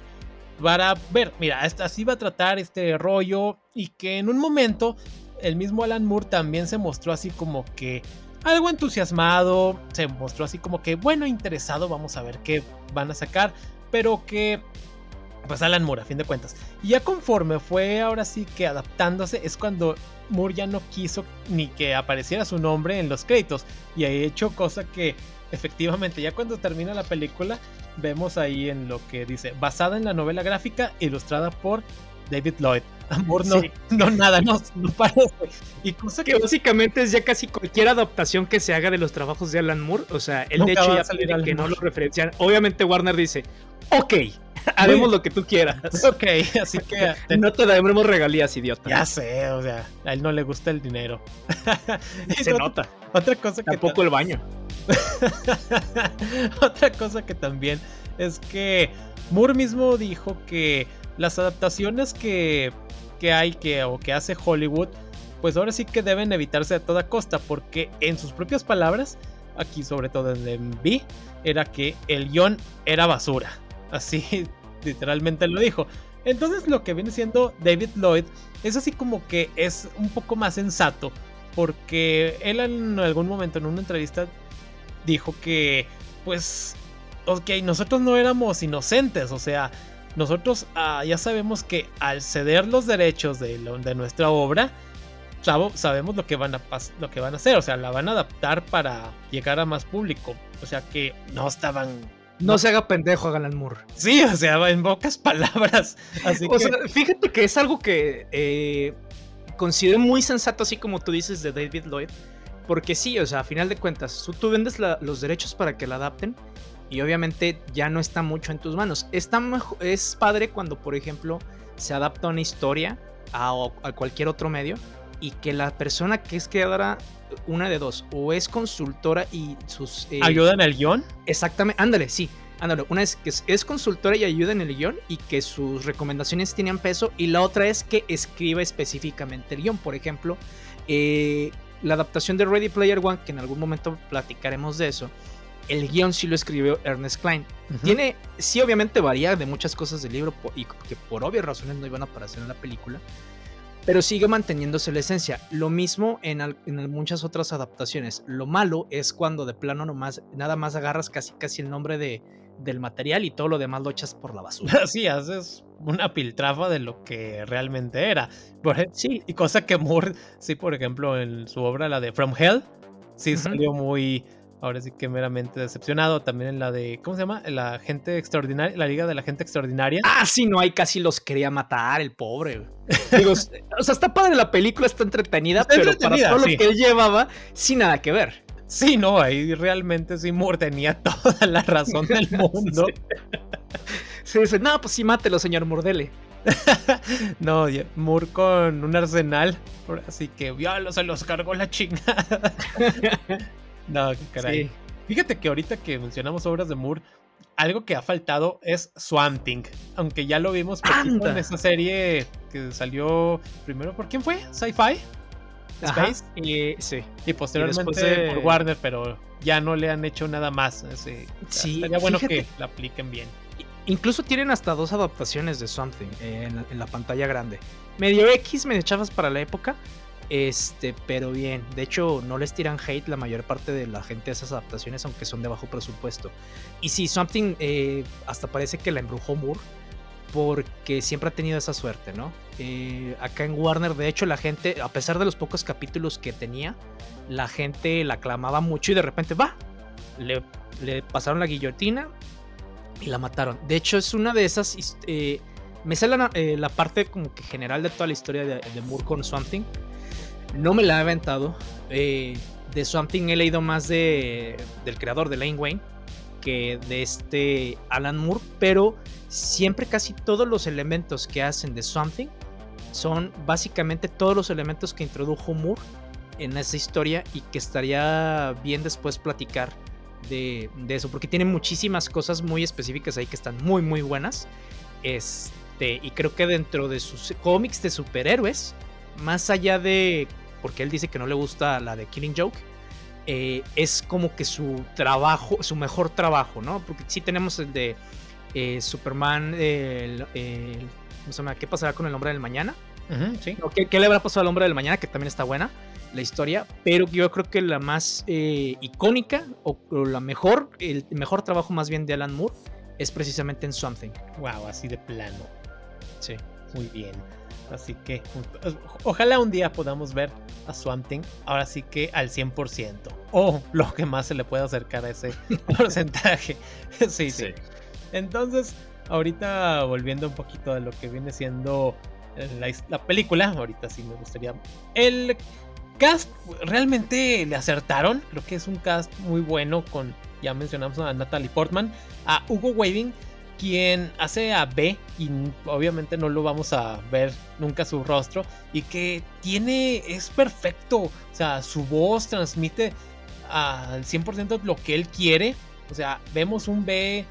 para ver, mira, así va a tratar este rollo y que en un momento el mismo Alan Moore también se mostró así como que algo entusiasmado, se mostró así como que, bueno, interesado, vamos a ver qué van a sacar, pero que, pues Alan Moore, a fin de cuentas. Y ya conforme fue ahora sí que adaptándose, es cuando Moore ya no quiso ni que apareciera su nombre en los créditos, y ha hecho cosa que efectivamente ya cuando termina la película, vemos ahí en lo que dice, basada en la novela gráfica ilustrada por David Lloyd. Amor, no, no nada, no, no parece. Y cosa que, básicamente es ya casi cualquier adaptación que se haga de los trabajos de Alan Moore. O sea, el de hecho ya pide que no lo referencian. Obviamente Warner dice, ok, [laughs] haremos lo que tú quieras. [laughs] Ok, así que... [laughs] no te daremos regalías, idiota. Ya sé, o sea, a él no le gusta el dinero. se nota. Otra cosa que... Tampoco el baño. [laughs] otra cosa que también es que Moore mismo dijo que las adaptaciones que, que hay que, o que hace Hollywood, pues ahora sí que deben evitarse a toda costa, porque en sus propias palabras, aquí sobre todo en vi, era que el guion era basura. Así [laughs] literalmente lo dijo. Entonces lo que viene siendo David Lloyd es así como que es un poco más sensato, porque él en algún momento en una entrevista dijo que, pues, ok, nosotros no éramos inocentes, o sea, nosotros ah, ya sabemos que al ceder los derechos de, de nuestra obra, sabemos lo que, van a lo que van a hacer, o sea, la van a adaptar para llegar a más público. O sea que no estaban. No, se haga pendejo a Galan Moore. Sí, o sea, en pocas palabras. [laughs] Así o sea, fíjate que es algo que eh, considero muy sensato, así como tú dices de David Lloyd. Porque sí, o sea, a final de cuentas, tú, vendes los derechos para que la adapten y obviamente ya no está mucho en tus manos. Está es padre cuando, por ejemplo, se adapta una historia a, cualquier otro medio y que la persona que es creadora, una de dos, o es consultora y sus... Eh, ¿Ayuda en el guion? Exactamente, ándale, sí. Ándale, una es que es, consultora y ayuda en el guion y que sus recomendaciones tienen peso y la otra es que escriba específicamente el guion. Por ejemplo, eh, la adaptación de Ready Player One, que en algún momento platicaremos de eso, el guion sí lo escribió Ernest Klein. Tiene, sí, obviamente varía de muchas cosas del libro y que por obvias razones no iban a aparecer en la película, pero sigue manteniéndose la esencia. Lo mismo en, en, muchas otras adaptaciones. Lo malo es cuando de plano nomás, nada más agarras casi casi el nombre de, del material y todo lo demás lo echas por la basura. [laughs] Sí, haces una piltrafa de lo que realmente era. sí. Y cosa que Moore, sí, por ejemplo, en su obra, la de From Hell, sí salió muy ahora sí que meramente decepcionado. También en la de, ¿cómo se llama? La gente extraordinaria, la Liga de la Gente Extraordinaria. Ah, sí, no, hay casi los quería matar, el pobre. Digo, o sea, está padre la película, está entretenida, pero para todo lo que él llevaba, sin nada que ver. Sí, no, ahí realmente Seymour tenía [laughs] toda la razón del [laughs] mundo. Sí, [laughs] dice, no, pues sí, mátelo, señor Murdele. [laughs] no, Moore con un arsenal. Así que ya se los cargó la chingada. [laughs] no, qué caray. Fíjate que ahorita que mencionamos obras de Moore, algo que ha faltado es Swamp Thing. Aunque ya lo vimos en esa serie que salió primero por quién fue? ¿Sci-Fi? Space. Y, sí. y posteriormente por Warner, pero ya no le han hecho nada más. sí, sería bueno que la apliquen bien. Incluso tienen hasta dos adaptaciones de Something en, la pantalla grande. Medio X, medio chafas para la época. Este, pero bien. De hecho, no les tiran hate la mayor parte de la gente a esas adaptaciones, aunque son de bajo presupuesto. Y sí, Something eh, hasta parece que la embrujó Moore. Porque siempre ha tenido esa suerte, ¿no? Eh, acá en Warner, de hecho, la gente, a pesar de los pocos capítulos que tenía, la gente la aclamaba mucho y de repente va. Le pasaron la guillotina y la mataron. De hecho, es una de esas. Eh, me sale eh, la, parte como que general de toda la historia de, Moore con Something. No me la he aventado. Eh, de Something he leído más de, del creador de Lane Wayne que de este Alan Moore, pero siempre casi todos los elementos que hacen de Something son básicamente todos los elementos que introdujo Moore en esa historia y que estaría bien después platicar de, eso, porque tiene muchísimas cosas muy específicas ahí que están muy, muy buenas. Este, y creo que dentro de sus cómics de superhéroes, más allá de, porque él dice que no le gusta la de Killing Joke, eh, es como que su trabajo, su mejor trabajo, ¿no? Porque sí tenemos el de eh, Superman, el, ¿qué pasará con el hombre del mañana? ¿qué, le habrá pasado al hombre del mañana? Que también está buena la historia, pero yo creo que la más eh, icónica o, la mejor, el mejor trabajo más bien de Alan Moore es precisamente en Something. Wow, así de plano. Sí. Muy bien. Así que ojalá un día podamos ver a Something ahora sí que al 100%. O lo que más se le pueda acercar a ese [laughs] porcentaje. [laughs] sí, sí, Entonces, ahorita volviendo un poquito a lo que viene siendo la, la película, ahorita sí me gustaría... El cast realmente le acertaron. Creo que es un cast muy bueno con, ya mencionamos a Natalie Portman, a Hugo Weaving, quien hace a B y obviamente no lo vamos a ver nunca su rostro y que tiene, es perfecto. O sea, su voz transmite al 100% lo que él quiere. O sea, vemos un B,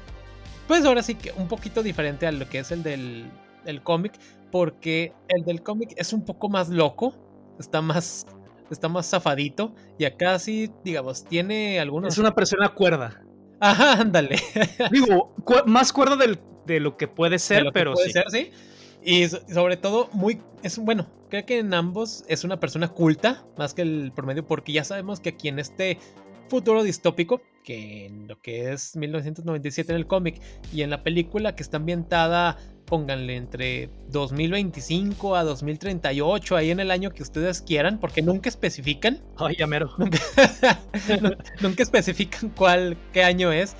pues ahora sí que un poquito diferente a lo que es el del, del cómic, porque el del cómic es un poco más loco, está más está más zafadito. Y acá sí, digamos, tiene algunos. Es una persona cuerda. Ajá, ándale. [laughs] Digo, más cuerda de lo que puede ser, pero puede sí. Ser, sí. Y sobre todo, muy. Es, bueno, creo que en ambos es una persona culta, más que el promedio, porque ya sabemos que aquí en este futuro distópico, que en lo que es 1997 en el cómic y en la película que está ambientada pónganle entre 2025 a 2038, ahí en el año que ustedes quieran, porque nunca especifican. [laughs] Ay, ya mero. [laughs] [laughs] Nunca, especifican cuál, qué año es.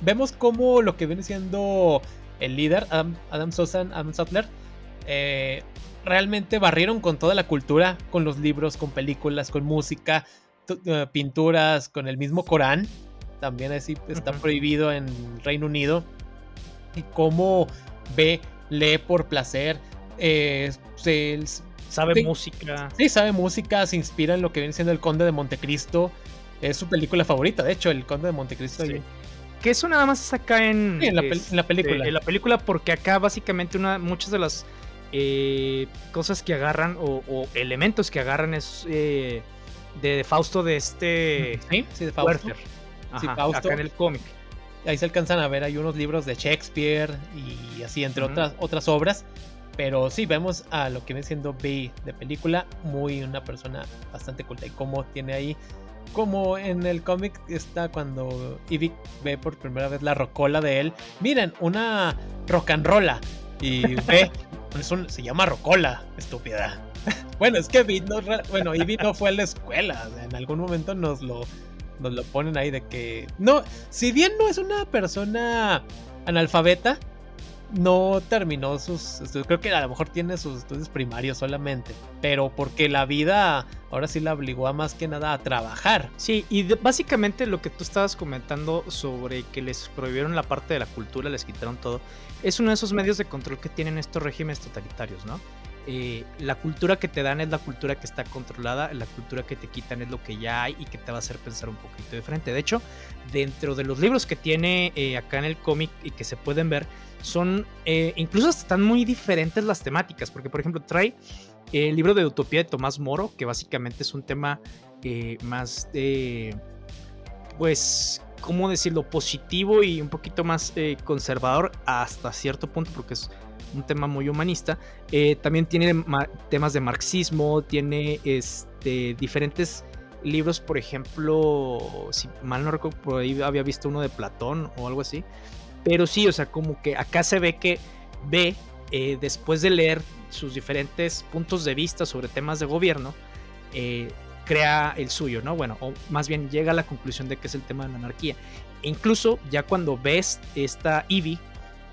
Vemos cómo lo que viene siendo el líder, Adam, Adam Sosan, Adam Sutler, eh, realmente barrieron con toda la cultura, con los libros, con películas, con música, pinturas, con el mismo Corán. También así está prohibido en Reino Unido. Y cómo ve lee por placer, eh, sabe música. Sí, sabe música, se inspira en lo que viene siendo El Conde de Montecristo. Es su película favorita, de hecho, El Conde de Montecristo. Que eso nada más está acá en, en, la, película. En la película, porque acá básicamente una, muchas de las eh, cosas que agarran o, elementos que agarran es eh, de Fausto de este. Sí, sí de Fausto. Acá en el cómic ahí se alcanzan a ver, hay unos libros de Shakespeare y así, entre otras, otras obras. Pero sí, vemos a lo que viene siendo B de película, muy una persona bastante culta. Y como tiene ahí, como en el cómic está cuando Ivy ve por primera vez la rocola de él. Miren, una rock and rolla. Y [laughs] ve, se llama rocola, estúpida. [laughs] bueno, es que no, bueno, Ivy no fue a la escuela. En algún momento nos lo nos lo ponen ahí de que no, si bien no es una persona analfabeta, no terminó sus estudios. Creo que a lo mejor tiene sus estudios primarios solamente. Pero porque la vida ahora sí la obligó a más que nada a trabajar. Sí, y básicamente lo que tú estabas comentando sobre que les prohibieron la parte de la cultura, les quitaron todo, es uno de esos medios de control que tienen estos regímenes totalitarios, ¿no? Eh, la cultura que te dan es la cultura que está controlada, la cultura que te quitan es lo que ya hay y que te va a hacer pensar un poquito diferente. De hecho, dentro de los libros que tiene eh, acá en el cómic y que se pueden ver, son eh, incluso están muy diferentes las temáticas, porque por ejemplo trae el libro de Utopía de Tomás Moro, que básicamente es un tema más de, pues, ¿cómo decirlo? Positivo y un poquito más conservador hasta cierto punto, porque es un tema muy humanista. Eh, también tiene temas de marxismo, tiene este, diferentes libros, por ejemplo, si mal no recuerdo, por ahí había visto uno de Platón o algo así. Pero sí, o sea, como que acá se ve que ve, eh, después de leer sus diferentes puntos de vista sobre temas de gobierno, eh, crea el suyo, ¿no? Bueno, o más bien llega a la conclusión de que es el tema de la anarquía. E incluso ya cuando ves esta Ivy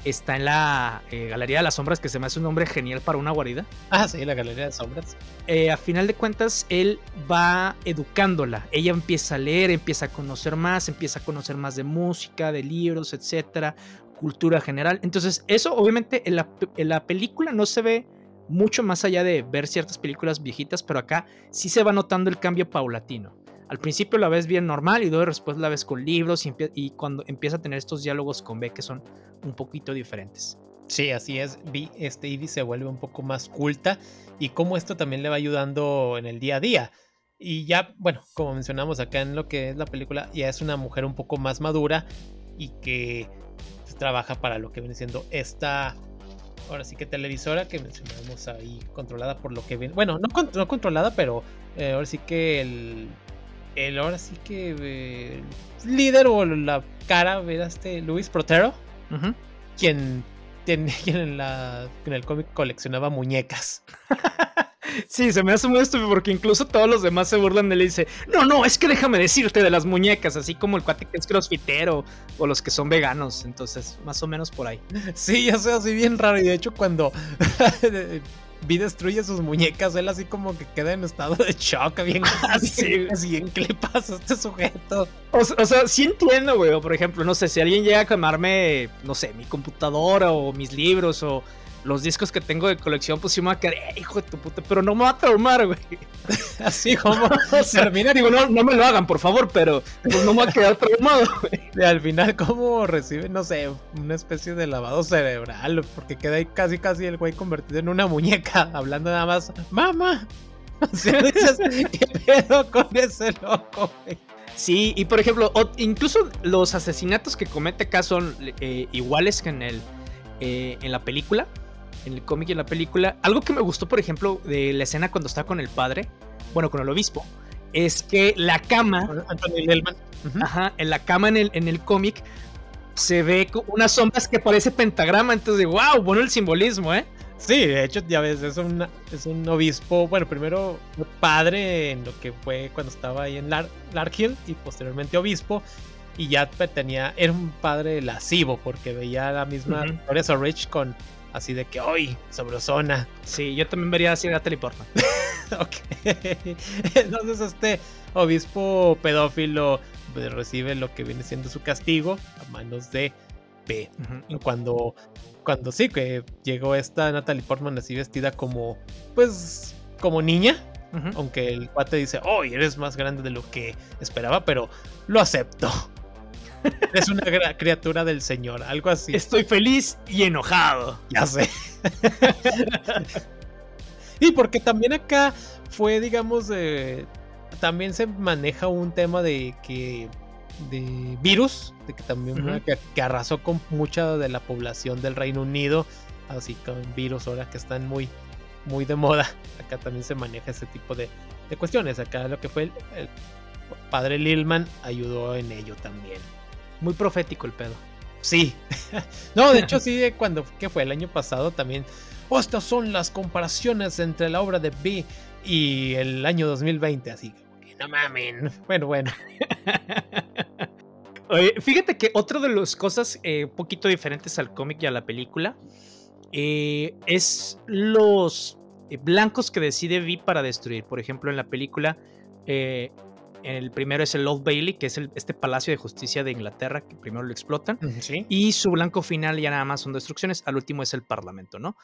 está en la eh, Galería de las Sombras, que se me hace un nombre genial para una guarida. Ah, sí, la Galería de Sombras. Eh, a final de cuentas, él va educándola. Ella empieza a leer, empieza a conocer más, empieza a conocer más de música, de libros, etcétera, cultura general. Entonces, eso obviamente en la, en la película no se ve mucho más allá de ver ciertas películas viejitas, pero acá sí se va notando el cambio paulatino al principio la ves bien normal y luego después la ves con libros y, cuando empieza a tener estos diálogos con B que son un poquito diferentes. Sí, así es. Vi, este Ivy se vuelve un poco más culta y cómo esto también le va ayudando en el día a día. Y ya, bueno, como mencionamos acá en lo que es la película, ya es una mujer un poco más madura y que trabaja para lo que viene siendo esta, ahora sí que televisora que mencionamos ahí, controlada por lo que viene. Bueno, no, no controlada, pero eh, ahora sí que el el ahora sí que eh, líder o la cara, este Luis Protero, quien, [laughs] quien en, la, en el cómic coleccionaba muñecas. [laughs] Sí, se me hace muy estúpido porque incluso todos los demás se burlan de él y dice, no, no, es que déjame decirte de las muñecas, así como el cuate que es crossfitero o los que son veganos, entonces más o menos por ahí. [laughs] Sí, ya sé, así bien raro y de hecho cuando Vi destruye sus muñecas, él así como que queda en estado de shock, bien así, así ¿qué le pasa a este sujeto? O, sea, sí entiendo, güey, por ejemplo, no sé, si alguien llega a quemarme, no sé, mi computadora o mis libros o los discos que tengo de colección, pues sí me va a quedar, eh, hijo de tu puta, pero no me va a traumar, güey. [laughs] Así como termina. Digo, no, no me lo hagan, por favor, pero pues no me va a quedar traumado. Y al final, ¿cómo recibe, no sé, una especie de lavado cerebral? Porque queda ahí casi, casi el güey convertido en una muñeca, [laughs] hablando nada más, ¡Mamá! [laughs] O sea, dices, ¿qué pedo con ese loco, güey? Sí, y por ejemplo, incluso los asesinatos que comete acá son eh, iguales que en el eh, en la película en el cómic y en la película. Algo que me gustó, por ejemplo, de la escena cuando está con el padre, bueno, con el obispo, es que la cama. Ajá, en la cama en el, en el cómic se ve unas sombras que parece pentagrama. Entonces, wow, bueno el simbolismo, ¿eh? Sí, de hecho, ya ves, es un, es un obispo, bueno, primero padre en lo que fue cuando estaba ahí en Larkhill y posteriormente obispo. Y ya tenía, era un padre lascivo porque veía la misma uh Rich con Así de que hoy, sobrosona. Sí, yo también vería así a Teleporta. [laughs] ok. [laughs] Entonces este obispo pedófilo recibe lo que viene siendo su castigo a manos de P. Y cuando, cuando sí, que llegó esta Natalie Portman así vestida como, pues, como niña. Aunque el cuate dice, oh, eres más grande de lo que esperaba, pero lo acepto. [laughs] Es una criatura del Señor, algo así. Estoy feliz y enojado. Ya sé. [laughs] y porque también acá fue, digamos, también se maneja un tema de que de virus, de que también que, arrasó con mucha de la población del Reino Unido, así con virus ahora que están muy, muy de moda. Acá también se maneja ese tipo de, cuestiones. Acá lo que fue el padre Lilman ayudó en ello también. Muy profético el pedo. Sí. [laughs] no, de hecho sí, cuando que fue el año pasado también. Oh, estas son las comparaciones entre la obra de B y el año 2020, así que no mamen. [laughs] Bueno, bueno. [laughs] Oye, fíjate que otra de las cosas eh, un poquito diferentes al cómic y a la película eh, es los eh, blancos que decide Vi para destruir. Por ejemplo, en la película, eh, el primero es el Old Bailey, que es el- este palacio de justicia de Inglaterra, que primero lo explotan. Sí. Y su blanco final ya nada más son destrucciones. Al último es el Parlamento, ¿no?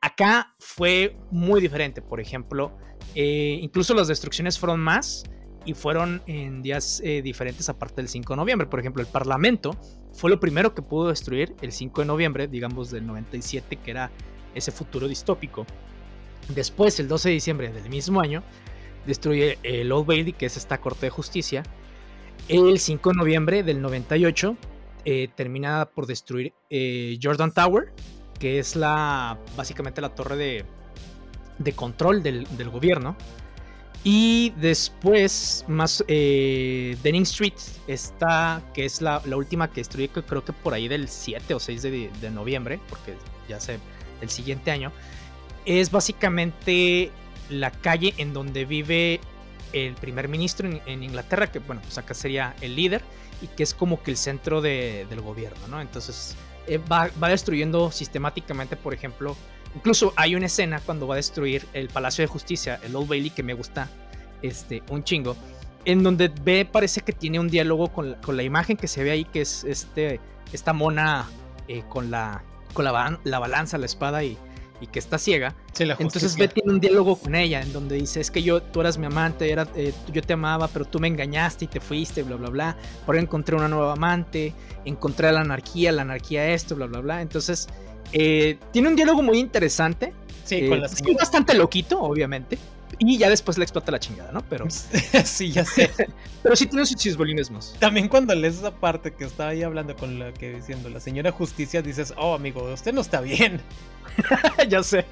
Acá fue muy diferente. Por ejemplo, eh, incluso las destrucciones fueron más y fueron en días eh, diferentes aparte del 5 de noviembre. Por ejemplo, el Parlamento fue lo primero que pudo destruir el 5 de noviembre, digamos del 97, que era ese futuro distópico. Después, el 12 de diciembre del mismo año, destruye el Old Bailey, que es esta corte de justicia. El 5 de noviembre del 98 eh, termina por destruir eh, Jordan Tower, que es la básicamente la torre de, de control del, del gobierno. Y después, más eh, Denning Street, está, que es la, la última que destruye, creo que por ahí del 7 o 6 de, de noviembre, porque ya sé, el siguiente año, es básicamente la calle en donde vive el primer ministro en, Inglaterra, que bueno, pues acá sería el líder, y que es como que el centro de- del gobierno, ¿no? Entonces eh, va, va destruyendo sistemáticamente, por ejemplo, incluso hay una escena cuando va a destruir el Palacio de Justicia, el Old Bailey, que me gusta este, un chingo, en donde ve, parece que tiene un diálogo con la, con la imagen que se ve ahí, que es este, esta mona eh, con, la, con la balanza, la espada y, y que está ciega. Sí, Entonces ve tiene un diálogo con ella en donde dice es que yo tú eras mi amante, era, eh, yo te amaba, pero tú me engañaste y te fuiste, bla bla bla. Ahora encontré una nueva amante, encontré la anarquía, la anarquía esto, bla bla bla. Entonces eh, tiene un diálogo muy interesante, Sí, eh, con la señora. bastante loquito, obviamente. Y ya después le explota la chingada, ¿no? Pero, [laughs] sí, ya sé. [laughs] pero sí tiene sus chisbolinismos. También cuando lees esa parte que estaba ahí hablando con la que diciendo la señora justicia, dices, oh amigo, usted no está bien. [laughs] ya sé.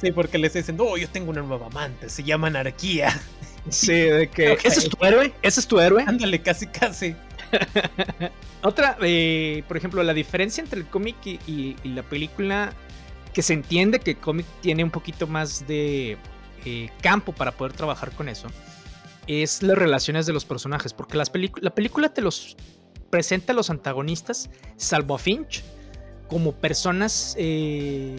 Sí, porque le está diciendo, oh, yo tengo una nueva amante, se llama anarquía. Sí, de que ese es tu héroe, ese es tu héroe. Ándale, casi, casi. Otra, eh, por ejemplo, la diferencia entre el cómic y, y- y la película, que se entiende que el cómic tiene un poquito más de eh, campo para poder trabajar con eso, es las relaciones de los personajes, porque las la película te los presenta a los antagonistas, salvo a Finch, como personas... eh,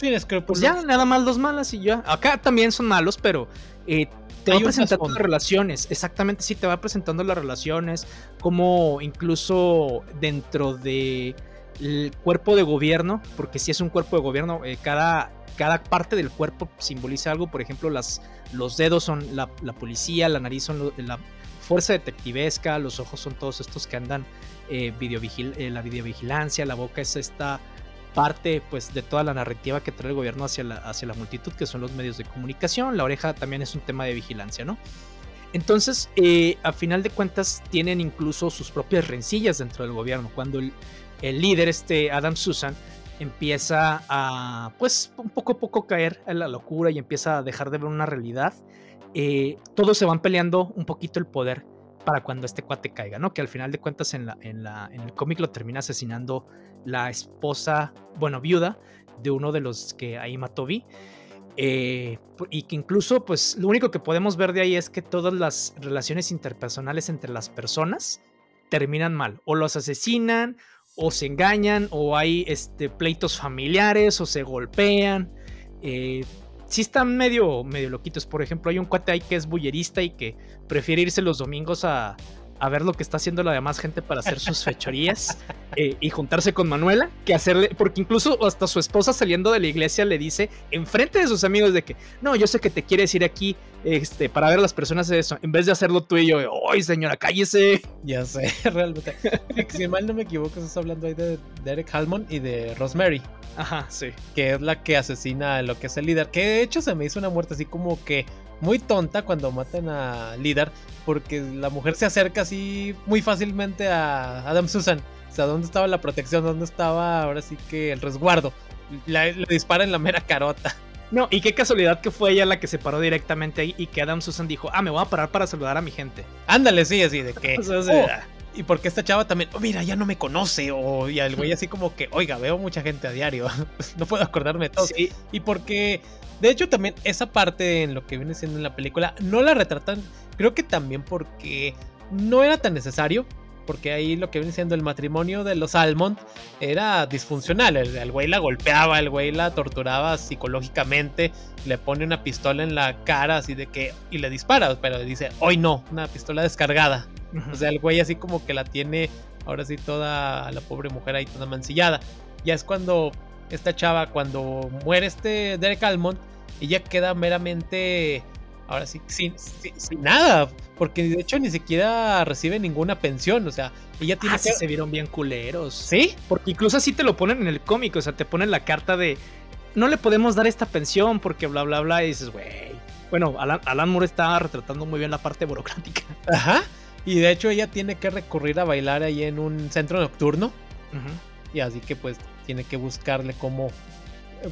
escrúpulos. pues ya, nada más los malas y ya. Acá también son malos, pero eh, te va presentando las relaciones. Exactamente, sí, te va presentando las relaciones. Como incluso dentro de el cuerpo de gobierno, porque si es un cuerpo de gobierno, eh, cada, cada parte del cuerpo simboliza algo. Por ejemplo, las, los dedos son la, la policía, la nariz son la fuerza detectivesca, los ojos son todos estos que andan eh, videovigil- eh, la videovigilancia, la boca es esta parte pues de toda la narrativa que trae el gobierno hacia la, hacia la multitud, que son los medios de comunicación, la oreja también es un tema de vigilancia, ¿no? Entonces, eh, a final de cuentas, tienen incluso sus propias rencillas dentro del gobierno. Cuando el, el líder, este Adam Susan, empieza a, pues, un poco a poco caer en la locura y empieza a dejar de ver una realidad, eh, todos se van peleando un poquito el poder para cuando este cuate caiga, ¿no? Que al final de cuentas en, la, en, la, en el cómic lo termina asesinando la esposa, bueno, viuda de uno de los que ahí mató Vi. Eh, y que incluso, pues, lo único que podemos ver de ahí es que todas las relaciones interpersonales entre las personas terminan mal. O los asesinan, o se engañan, o hay este, pleitos familiares, o se golpean. Eh, sí están medio, medio loquitos. Por ejemplo, hay un cuate ahí que es bullerista y que prefiere irse los domingos a, a ver lo que está haciendo la demás gente para hacer sus fechorías eh, y juntarse con Manuela que hacerle, porque incluso hasta su esposa saliendo de la iglesia le dice enfrente de sus amigos de que no, yo sé que te quieres ir aquí este, para ver a las personas de eso, en vez de hacerlo tú y yo, ¡ay señora, cállese! Ya sé, [laughs] realmente. si mal no me equivoco, estás hablando ahí de Derek Halmon y de Rosemary, Ajá, sí. que es la que asesina a lo que es el líder. Que de hecho se me hizo una muerte así como que muy tonta cuando matan a líder, porque la mujer se acerca así muy fácilmente a Adam Susan. O sea, ¿dónde estaba la protección? ¿Dónde estaba ahora sí que el resguardo? Le dispara en la mera carota. No, y qué casualidad que fue ella la que se paró directamente ahí y que Adam Susan dijo, ah, me voy a parar para saludar a mi gente. Ándale, sí, así de que. [laughs] O sea, "Oh, ah, Y porque esta chava también, oh, mira, ya no me conoce. O y el güey así como que, oiga, veo mucha gente a diario. [laughs] no puedo acordarme de todos. sí, Y porque, de hecho, también esa parte en lo que viene siendo en la película, no la retratan. Creo que también porque no era tan necesario. porque ahí lo que viene siendo el matrimonio de los Almond era disfuncional. El, el güey la golpeaba, el güey la torturaba psicológicamente, le pone una pistola en la cara así de que y le dispara, pero dice, hoy no, una pistola descargada. O sea, el güey así como que la tiene ahora sí toda la pobre mujer ahí toda mancillada. Ya es cuando esta chava, cuando muere este Derek Almond, ella queda meramente ahora sí, sin, sin, nada, porque de hecho ni siquiera recibe ninguna pensión, o sea, ella tiene ah, que... se vieron bien culeros. ¿Sí? Porque incluso así te lo ponen en el cómic, o sea, te ponen la carta de, no le podemos dar esta pensión porque bla, bla, bla, y dices, güey. Bueno, Alan, Moore está retratando muy bien la parte burocrática. Ajá. Y de hecho ella tiene que recurrir a bailar ahí en un centro nocturno. Y así que pues tiene que buscarle cómo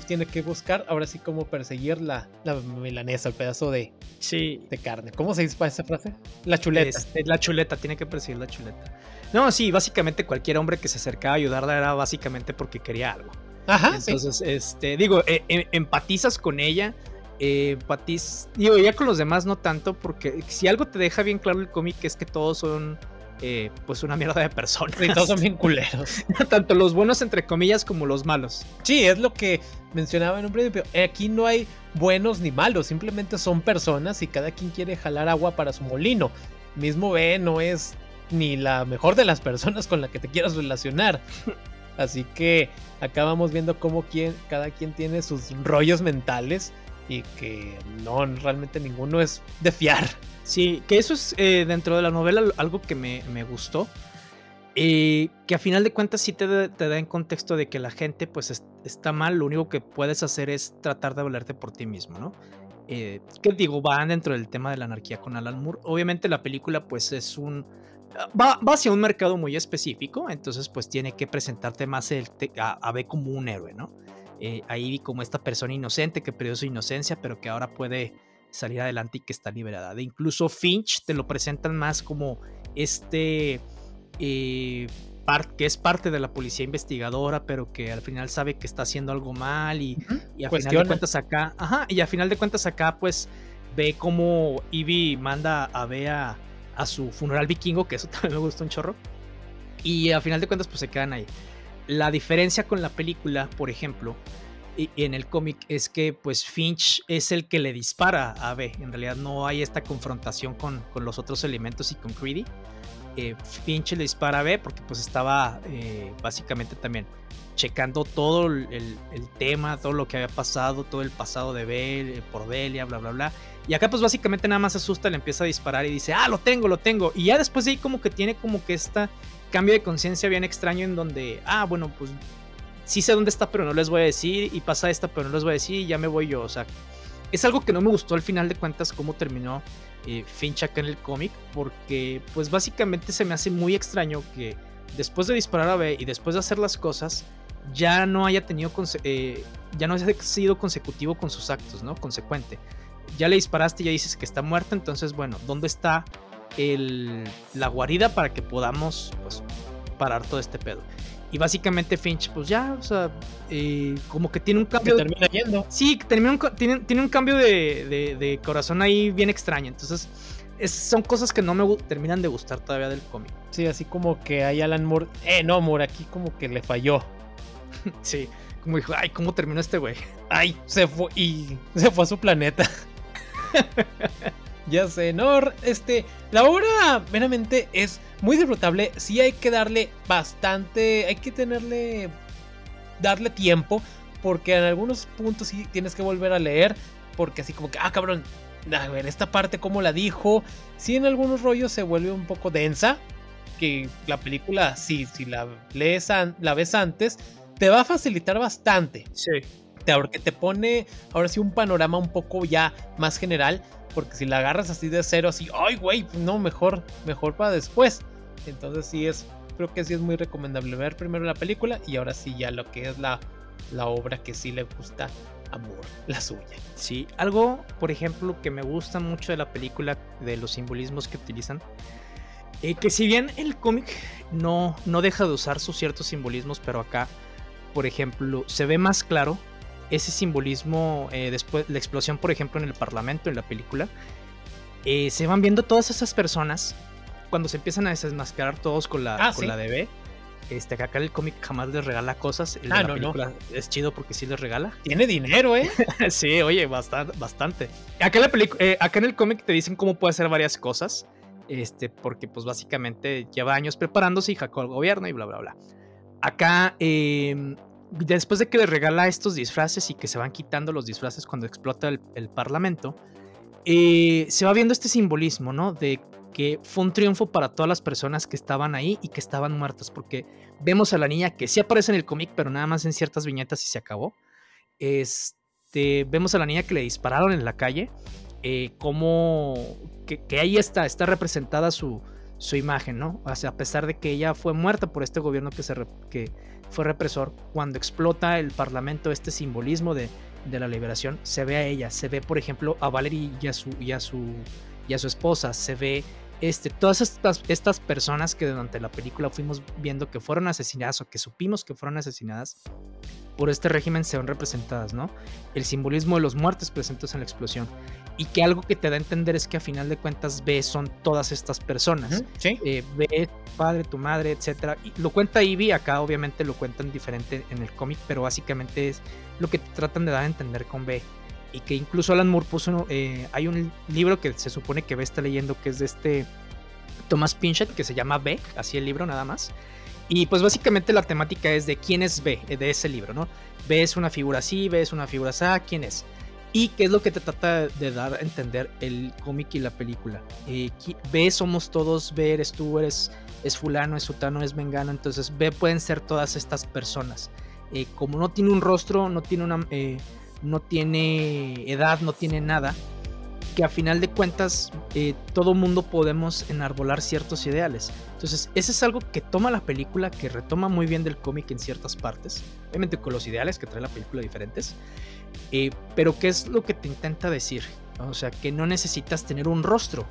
tiene que buscar ahora sí cómo perseguir la, la milanesa, el pedazo de, sí. de carne. ¿Cómo se dice para esa frase? La chuleta. Este, la chuleta, tiene que perseguir la chuleta. No, sí, básicamente cualquier hombre que se acercaba a ayudarla era básicamente porque quería algo. Ajá. Entonces, este, digo, eh, eh, empatizas con ella. Eh, empatiz... Digo, ya con los demás no tanto, porque si algo te deja bien claro el cómic es que todos son eh, pues una mierda de personas. Y todos son bien [laughs] culeros. [laughs] Tanto los buenos entre comillas como los malos. Sí, es lo que mencionaba en un principio. Aquí no hay buenos ni malos, simplemente son personas y cada quien quiere jalar agua para su molino. Mismo B no es ni la mejor de las personas con la que te quieras relacionar. [laughs] Así que acá vamos viendo cómo quien, cada quien tiene sus rollos mentales y que no, realmente ninguno es de fiar. Sí, que eso es eh, dentro de la novela algo que me, gustó. Y que a final de cuentas sí te, da en contexto de que la gente pues está mal, lo único que puedes hacer es tratar de valerte por ti mismo, ¿no? Eh, que digo, va dentro del tema de la anarquía con Alan Moore. Obviamente la película pues es un... Va, hacia un mercado muy específico, entonces pues tiene que presentarte más el, a, a ver como un héroe, ¿no? Eh, ahí como esta persona inocente que perdió su inocencia, pero que ahora puede salir adelante y que está liberada. De incluso Finch te lo presentan más como este eh, que es parte de la policía investigadora, pero que al final sabe que está haciendo algo mal y, a final de cuentas acá, ajá, y a final de cuentas acá pues ve como Ivy manda a Bea a su funeral vikingo, que eso [laughs] también me gusta un chorro. Y a final de cuentas pues se quedan ahí. La diferencia con la película, por ejemplo, en el cómic es que pues Finch es el que le dispara a B. En realidad no hay esta confrontación con, con los otros elementos y con Creedy. Eh, Finch le dispara a B porque pues estaba eh, básicamente también checando todo el, el, tema, todo lo que había pasado, todo el pasado de B, eh, por Delia, bla, bla, bla. Y acá pues básicamente nada más asusta, le empieza a disparar y dice, ah, lo tengo, lo tengo. Y ya después de ahí como que tiene como que este cambio de conciencia bien extraño en donde, ah, bueno, pues sí sé dónde está, pero no les voy a decir, y pasa esta, pero no les voy a decir, y ya me voy yo. O sea, es algo que no me gustó al final de cuentas cómo terminó eh, Finch acá en el cómic, porque pues básicamente se me hace muy extraño que después de disparar a B y después de hacer las cosas, ya no haya tenido, eh, ya no haya sido consecutivo con sus actos, ¿no? Consecuente. Ya le disparaste y ya dices que está muerta, entonces bueno, ¿dónde está el, la guarida para que podamos pues, parar todo este pedo? Y básicamente Finch, pues ya, o sea, eh, como que tiene un cambio. Que termina yendo. Sí, termina un, tiene, tiene, un cambio de, de, corazón ahí bien extraño. Entonces, son cosas que no me terminan de gustar todavía del cómic. Sí, así como que hay Alan Moore. Eh, no, Moore, aquí como que le falló. [laughs] sí, como dijo, ay, ¿cómo terminó este güey? Ay, se fue y se fue a su planeta. [laughs] ya sé, no, este, la obra meramente es muy disfrutable. Sí hay que darle bastante, hay que tenerle, darle tiempo, porque en algunos puntos sí tienes que volver a leer, porque así como que, ah, cabrón, a ver, esta parte cómo la dijo. Sí en algunos rollos se vuelve un poco densa, que la película, sí, si la lees, la ves antes, te va a facilitar bastante. Sí. Porque te pone ahora sí un panorama un poco ya más general porque si la agarras así de cero, así, ay, güey, no, mejor, mejor para después. Entonces sí es, creo que sí es muy recomendable ver primero la película y ahora sí ya lo que es la, la obra que sí le gusta amor, la suya. Sí, algo, por ejemplo, que me gusta mucho de la película, de los simbolismos que utilizan, eh, que si bien el cómic no, no deja de usar sus ciertos simbolismos, pero acá, por ejemplo, se ve más claro ese simbolismo, eh, después la explosión, por ejemplo, en el Parlamento, en la película, eh, se van viendo todas esas personas cuando se empiezan a desmascarar todos con la, Ah, con sí. la DB, este, que acá el cómic jamás les regala cosas. El de Ah, la no, no. película es chido porque sí les regala. Tiene dinero, ¿eh? [laughs] sí, oye, bastante. bastante. Acá, en la eh, acá en el cómic te dicen cómo puede hacer varias cosas. Este, porque pues básicamente lleva años preparándose y hackeó al gobierno y bla, bla, bla. Acá, eh, después de que le regala estos disfraces y que se van quitando los disfraces cuando explota el, parlamento, eh, se va viendo este simbolismo, ¿no? De que fue un triunfo para todas las personas que estaban ahí y que estaban muertas, porque vemos a la niña que sí aparece en el cómic, pero nada más en ciertas viñetas y se acabó. Este, vemos a la niña que le dispararon en la calle, eh, como que, ahí está, está representada su, su imagen, ¿no? O a pesar de que ella fue muerta por este gobierno que, se que fue represor, cuando explota el parlamento este simbolismo de, de la liberación, se ve a ella, se ve, por ejemplo, a Valerie y a su, y a su, y su esposa, se ve este, todas estas, estas personas que durante la película fuimos viendo que fueron asesinadas o que supimos que fueron asesinadas por este régimen se ven representadas, ¿no? El simbolismo de los muertos presentes en la explosión. Y que algo que te da a entender es que a final de cuentas B son todas estas personas. Sí. Eh, B, tu padre, tu madre, etcétera. Y lo cuenta Ivy, acá obviamente lo cuentan diferente en el cómic, pero básicamente es lo que te tratan de dar a entender con B. Y que incluso Alan Moore puso, eh, hay un libro que se supone que B está leyendo que es de este Thomas Pinchett, que se llama B, así el libro nada más. Y pues básicamente la temática es de quién es B, eh, de ese libro, ¿no? B es una figura así, B es una figura así, ¿quién es? Y qué es lo que te trata de dar a entender el cómic y la película. Eh, B somos todos, B eres tú, eres es fulano, es sutano, es mengano, entonces B pueden ser todas estas personas. Eh, como no tiene un rostro, no tiene una, eh, no tiene edad, no tiene nada, que a final de cuentas eh, todo mundo podemos enarbolar ciertos ideales. Entonces, ese es algo que toma la película, que retoma muy bien del cómic en ciertas partes, obviamente con los ideales que trae la película diferentes, eh, pero ¿qué es lo que te intenta decir? O sea, que no necesitas tener un rostro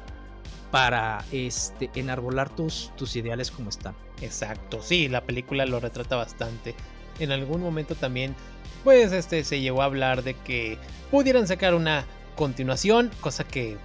para este, enarbolar tus, tus ideales como están. Exacto, sí, la película lo retrata bastante. En algún momento también, pues, este, se llegó a hablar de que pudieran sacar una continuación, cosa que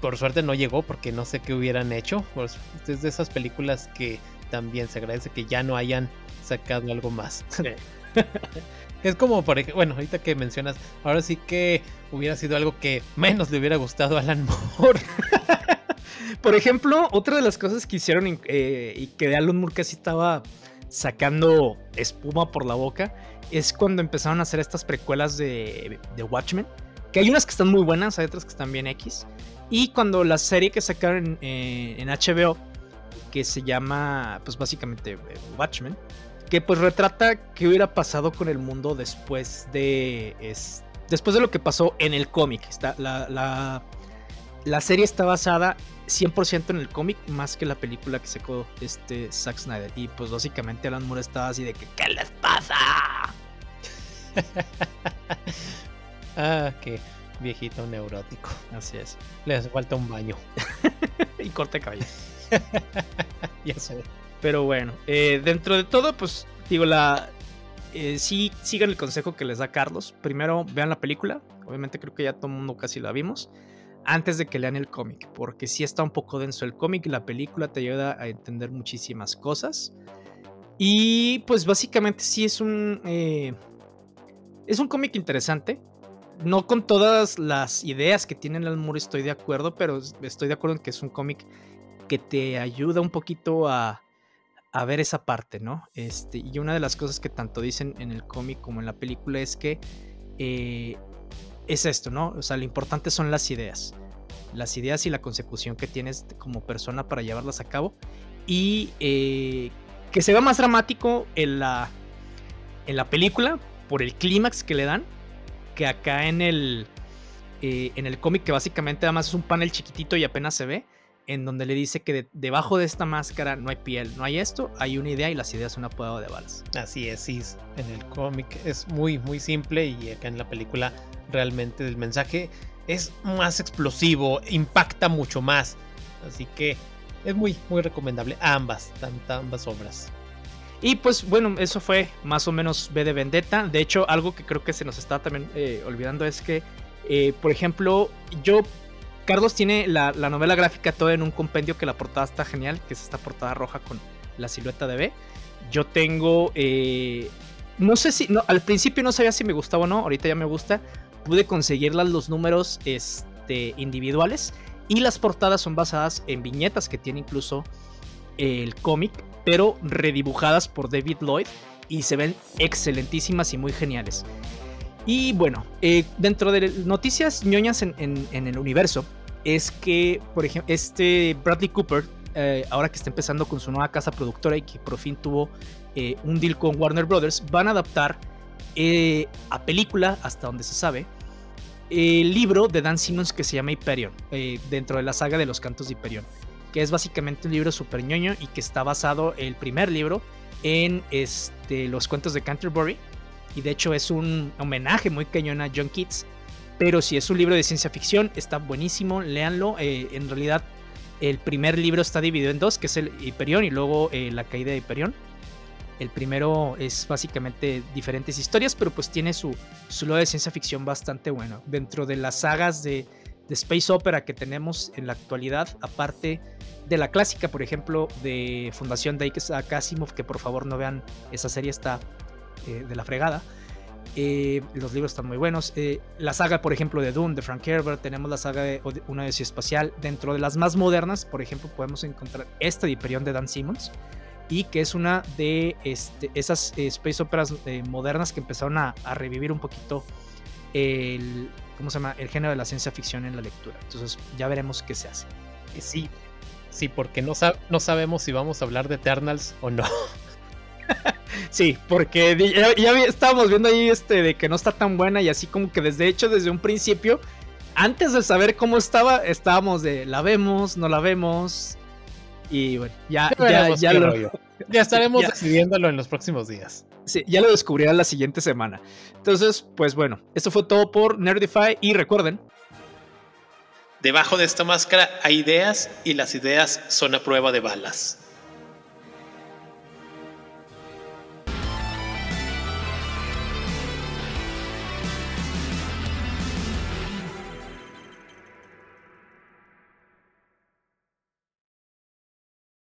por suerte no llegó porque no sé qué hubieran hecho. Pues, es de esas películas que también se agradece que ya no hayan sacado algo más. [laughs] Es como, por ejemplo, bueno, ahorita que mencionas, ahora sí que hubiera sido algo que menos le hubiera gustado a Alan Moore. [laughs] Por ejemplo, otra de las cosas que hicieron eh, y que Alan Moore casi estaba sacando espuma por la boca es cuando empezaron a hacer estas precuelas de, de Watchmen. Que hay unas que están muy buenas, hay otras que están bien X. Y cuando la serie que sacaron en, eh, en HBO, que se llama, pues básicamente eh, Watchmen, que pues retrata qué hubiera pasado con el mundo después de, es, después de lo que pasó en el cómic. Está, la, la, la serie está basada 100% en el cómic más que la película que sacó este Zack Snyder. Y pues básicamente Alan Moore estaba así de que ¿qué les pasa? [laughs] ah, qué viejito neurótico. Así es. Le hace falta un baño. [laughs] y corte cabello. [laughs] ya sé. Pero bueno, eh, dentro de todo, pues digo, la eh, sí sigan el consejo que les da Carlos. Primero vean la película. Obviamente creo que ya todo el mundo casi la vimos. Antes de que lean el cómic. Porque sí está un poco denso el cómic. La película te ayuda a entender muchísimas cosas. Y pues básicamente sí es un... eh, es un cómic interesante. No con todas las ideas que tiene Alan Moore estoy de acuerdo. Pero estoy de acuerdo en que es un cómic que te ayuda un poquito a, a ver esa parte, ¿no? Este, y una de las cosas que tanto dicen en el cómic como en la película es que eh, es esto, ¿no? O sea, lo importante son las ideas. Las ideas y la consecución que tienes como persona para llevarlas a cabo. Y eh, que se vea más dramático en la, en la película por el clímax que le dan que acá en el, eh, en el cómic que básicamente además es un panel chiquitito y apenas se ve en donde le dice que de, debajo de esta máscara no hay piel, no hay esto, hay una idea y las ideas son prueba de balas. Así es, sí, en el cómic es muy, muy simple y acá en la película realmente el mensaje es más explosivo, impacta mucho más. Así que es muy, muy recomendable ambas, tantas ambas obras. Y pues bueno, eso fue más o menos B de Vendetta. De hecho, algo que creo que se nos está también eh, olvidando es que, eh, por ejemplo, yo Carlos tiene la, novela gráfica toda en un compendio que la portada está genial, que es esta portada roja con la silueta de B. Yo tengo. Eh, no sé si. No, al principio no sabía si me gustaba o no. Ahorita ya me gusta. Pude conseguirlas los números este, individuales. Y las portadas son basadas en viñetas que tiene incluso el cómic, pero redibujadas por David Lloyd. Y se ven excelentísimas y muy geniales. Y bueno, eh, dentro de noticias ñoñas en, el universo, es que, por ejemplo, este Bradley Cooper, eh, ahora que está empezando con su nueva casa productora y que por fin tuvo eh, un deal con Warner Brothers, van a adaptar a película, hasta donde se sabe, el libro de Dan Simmons que se llama Hyperion, dentro de la saga de los cantos de Hyperion, que es básicamente un libro super ñoño y que está basado, el primer libro, en este, los cuentos de Canterbury y de hecho es un homenaje muy cañón a John Keats. Pero si es un libro de ciencia ficción, está buenísimo, léanlo. Eh, en realidad, el primer libro está dividido en dos, que es el Hyperion y luego eh, la caída de Hyperion. El primero es básicamente diferentes historias, pero pues tiene su, su lado de ciencia ficción bastante bueno. Dentro de las sagas de, de Space Opera que tenemos en la actualidad, aparte de la clásica, por ejemplo, de Fundación de Asimov, que por favor no vean esa serie, está eh, de la fregada. Eh, los libros están muy buenos. Eh, la saga, por ejemplo, de Dune, de Frank Herbert, tenemos la saga de Una Odisea Espacial. Dentro de las más modernas, por ejemplo, podemos encontrar esta de Hyperion de Dan Simmons, y que es una de este, esas space operas modernas que empezaron a, revivir un poquito el, ¿cómo se llama? el género de la ciencia ficción en la lectura. Entonces ya veremos qué se hace. Sí, sí, porque no, no sabemos si vamos a hablar de Eternals o no. [laughs] [laughs] Sí, porque ya, estábamos viendo ahí este de que no está tan buena y así como que desde hecho desde un principio, antes de saber cómo estaba, estábamos de la vemos, no la vemos y bueno, ya ya, lo, [laughs] ya estaremos decidiéndolo en los próximos días. Sí, ya lo descubrirán la siguiente semana. Entonces, pues bueno, esto fue todo por Nerdify y recuerden. Debajo de esta máscara hay ideas y las ideas son a prueba de balas.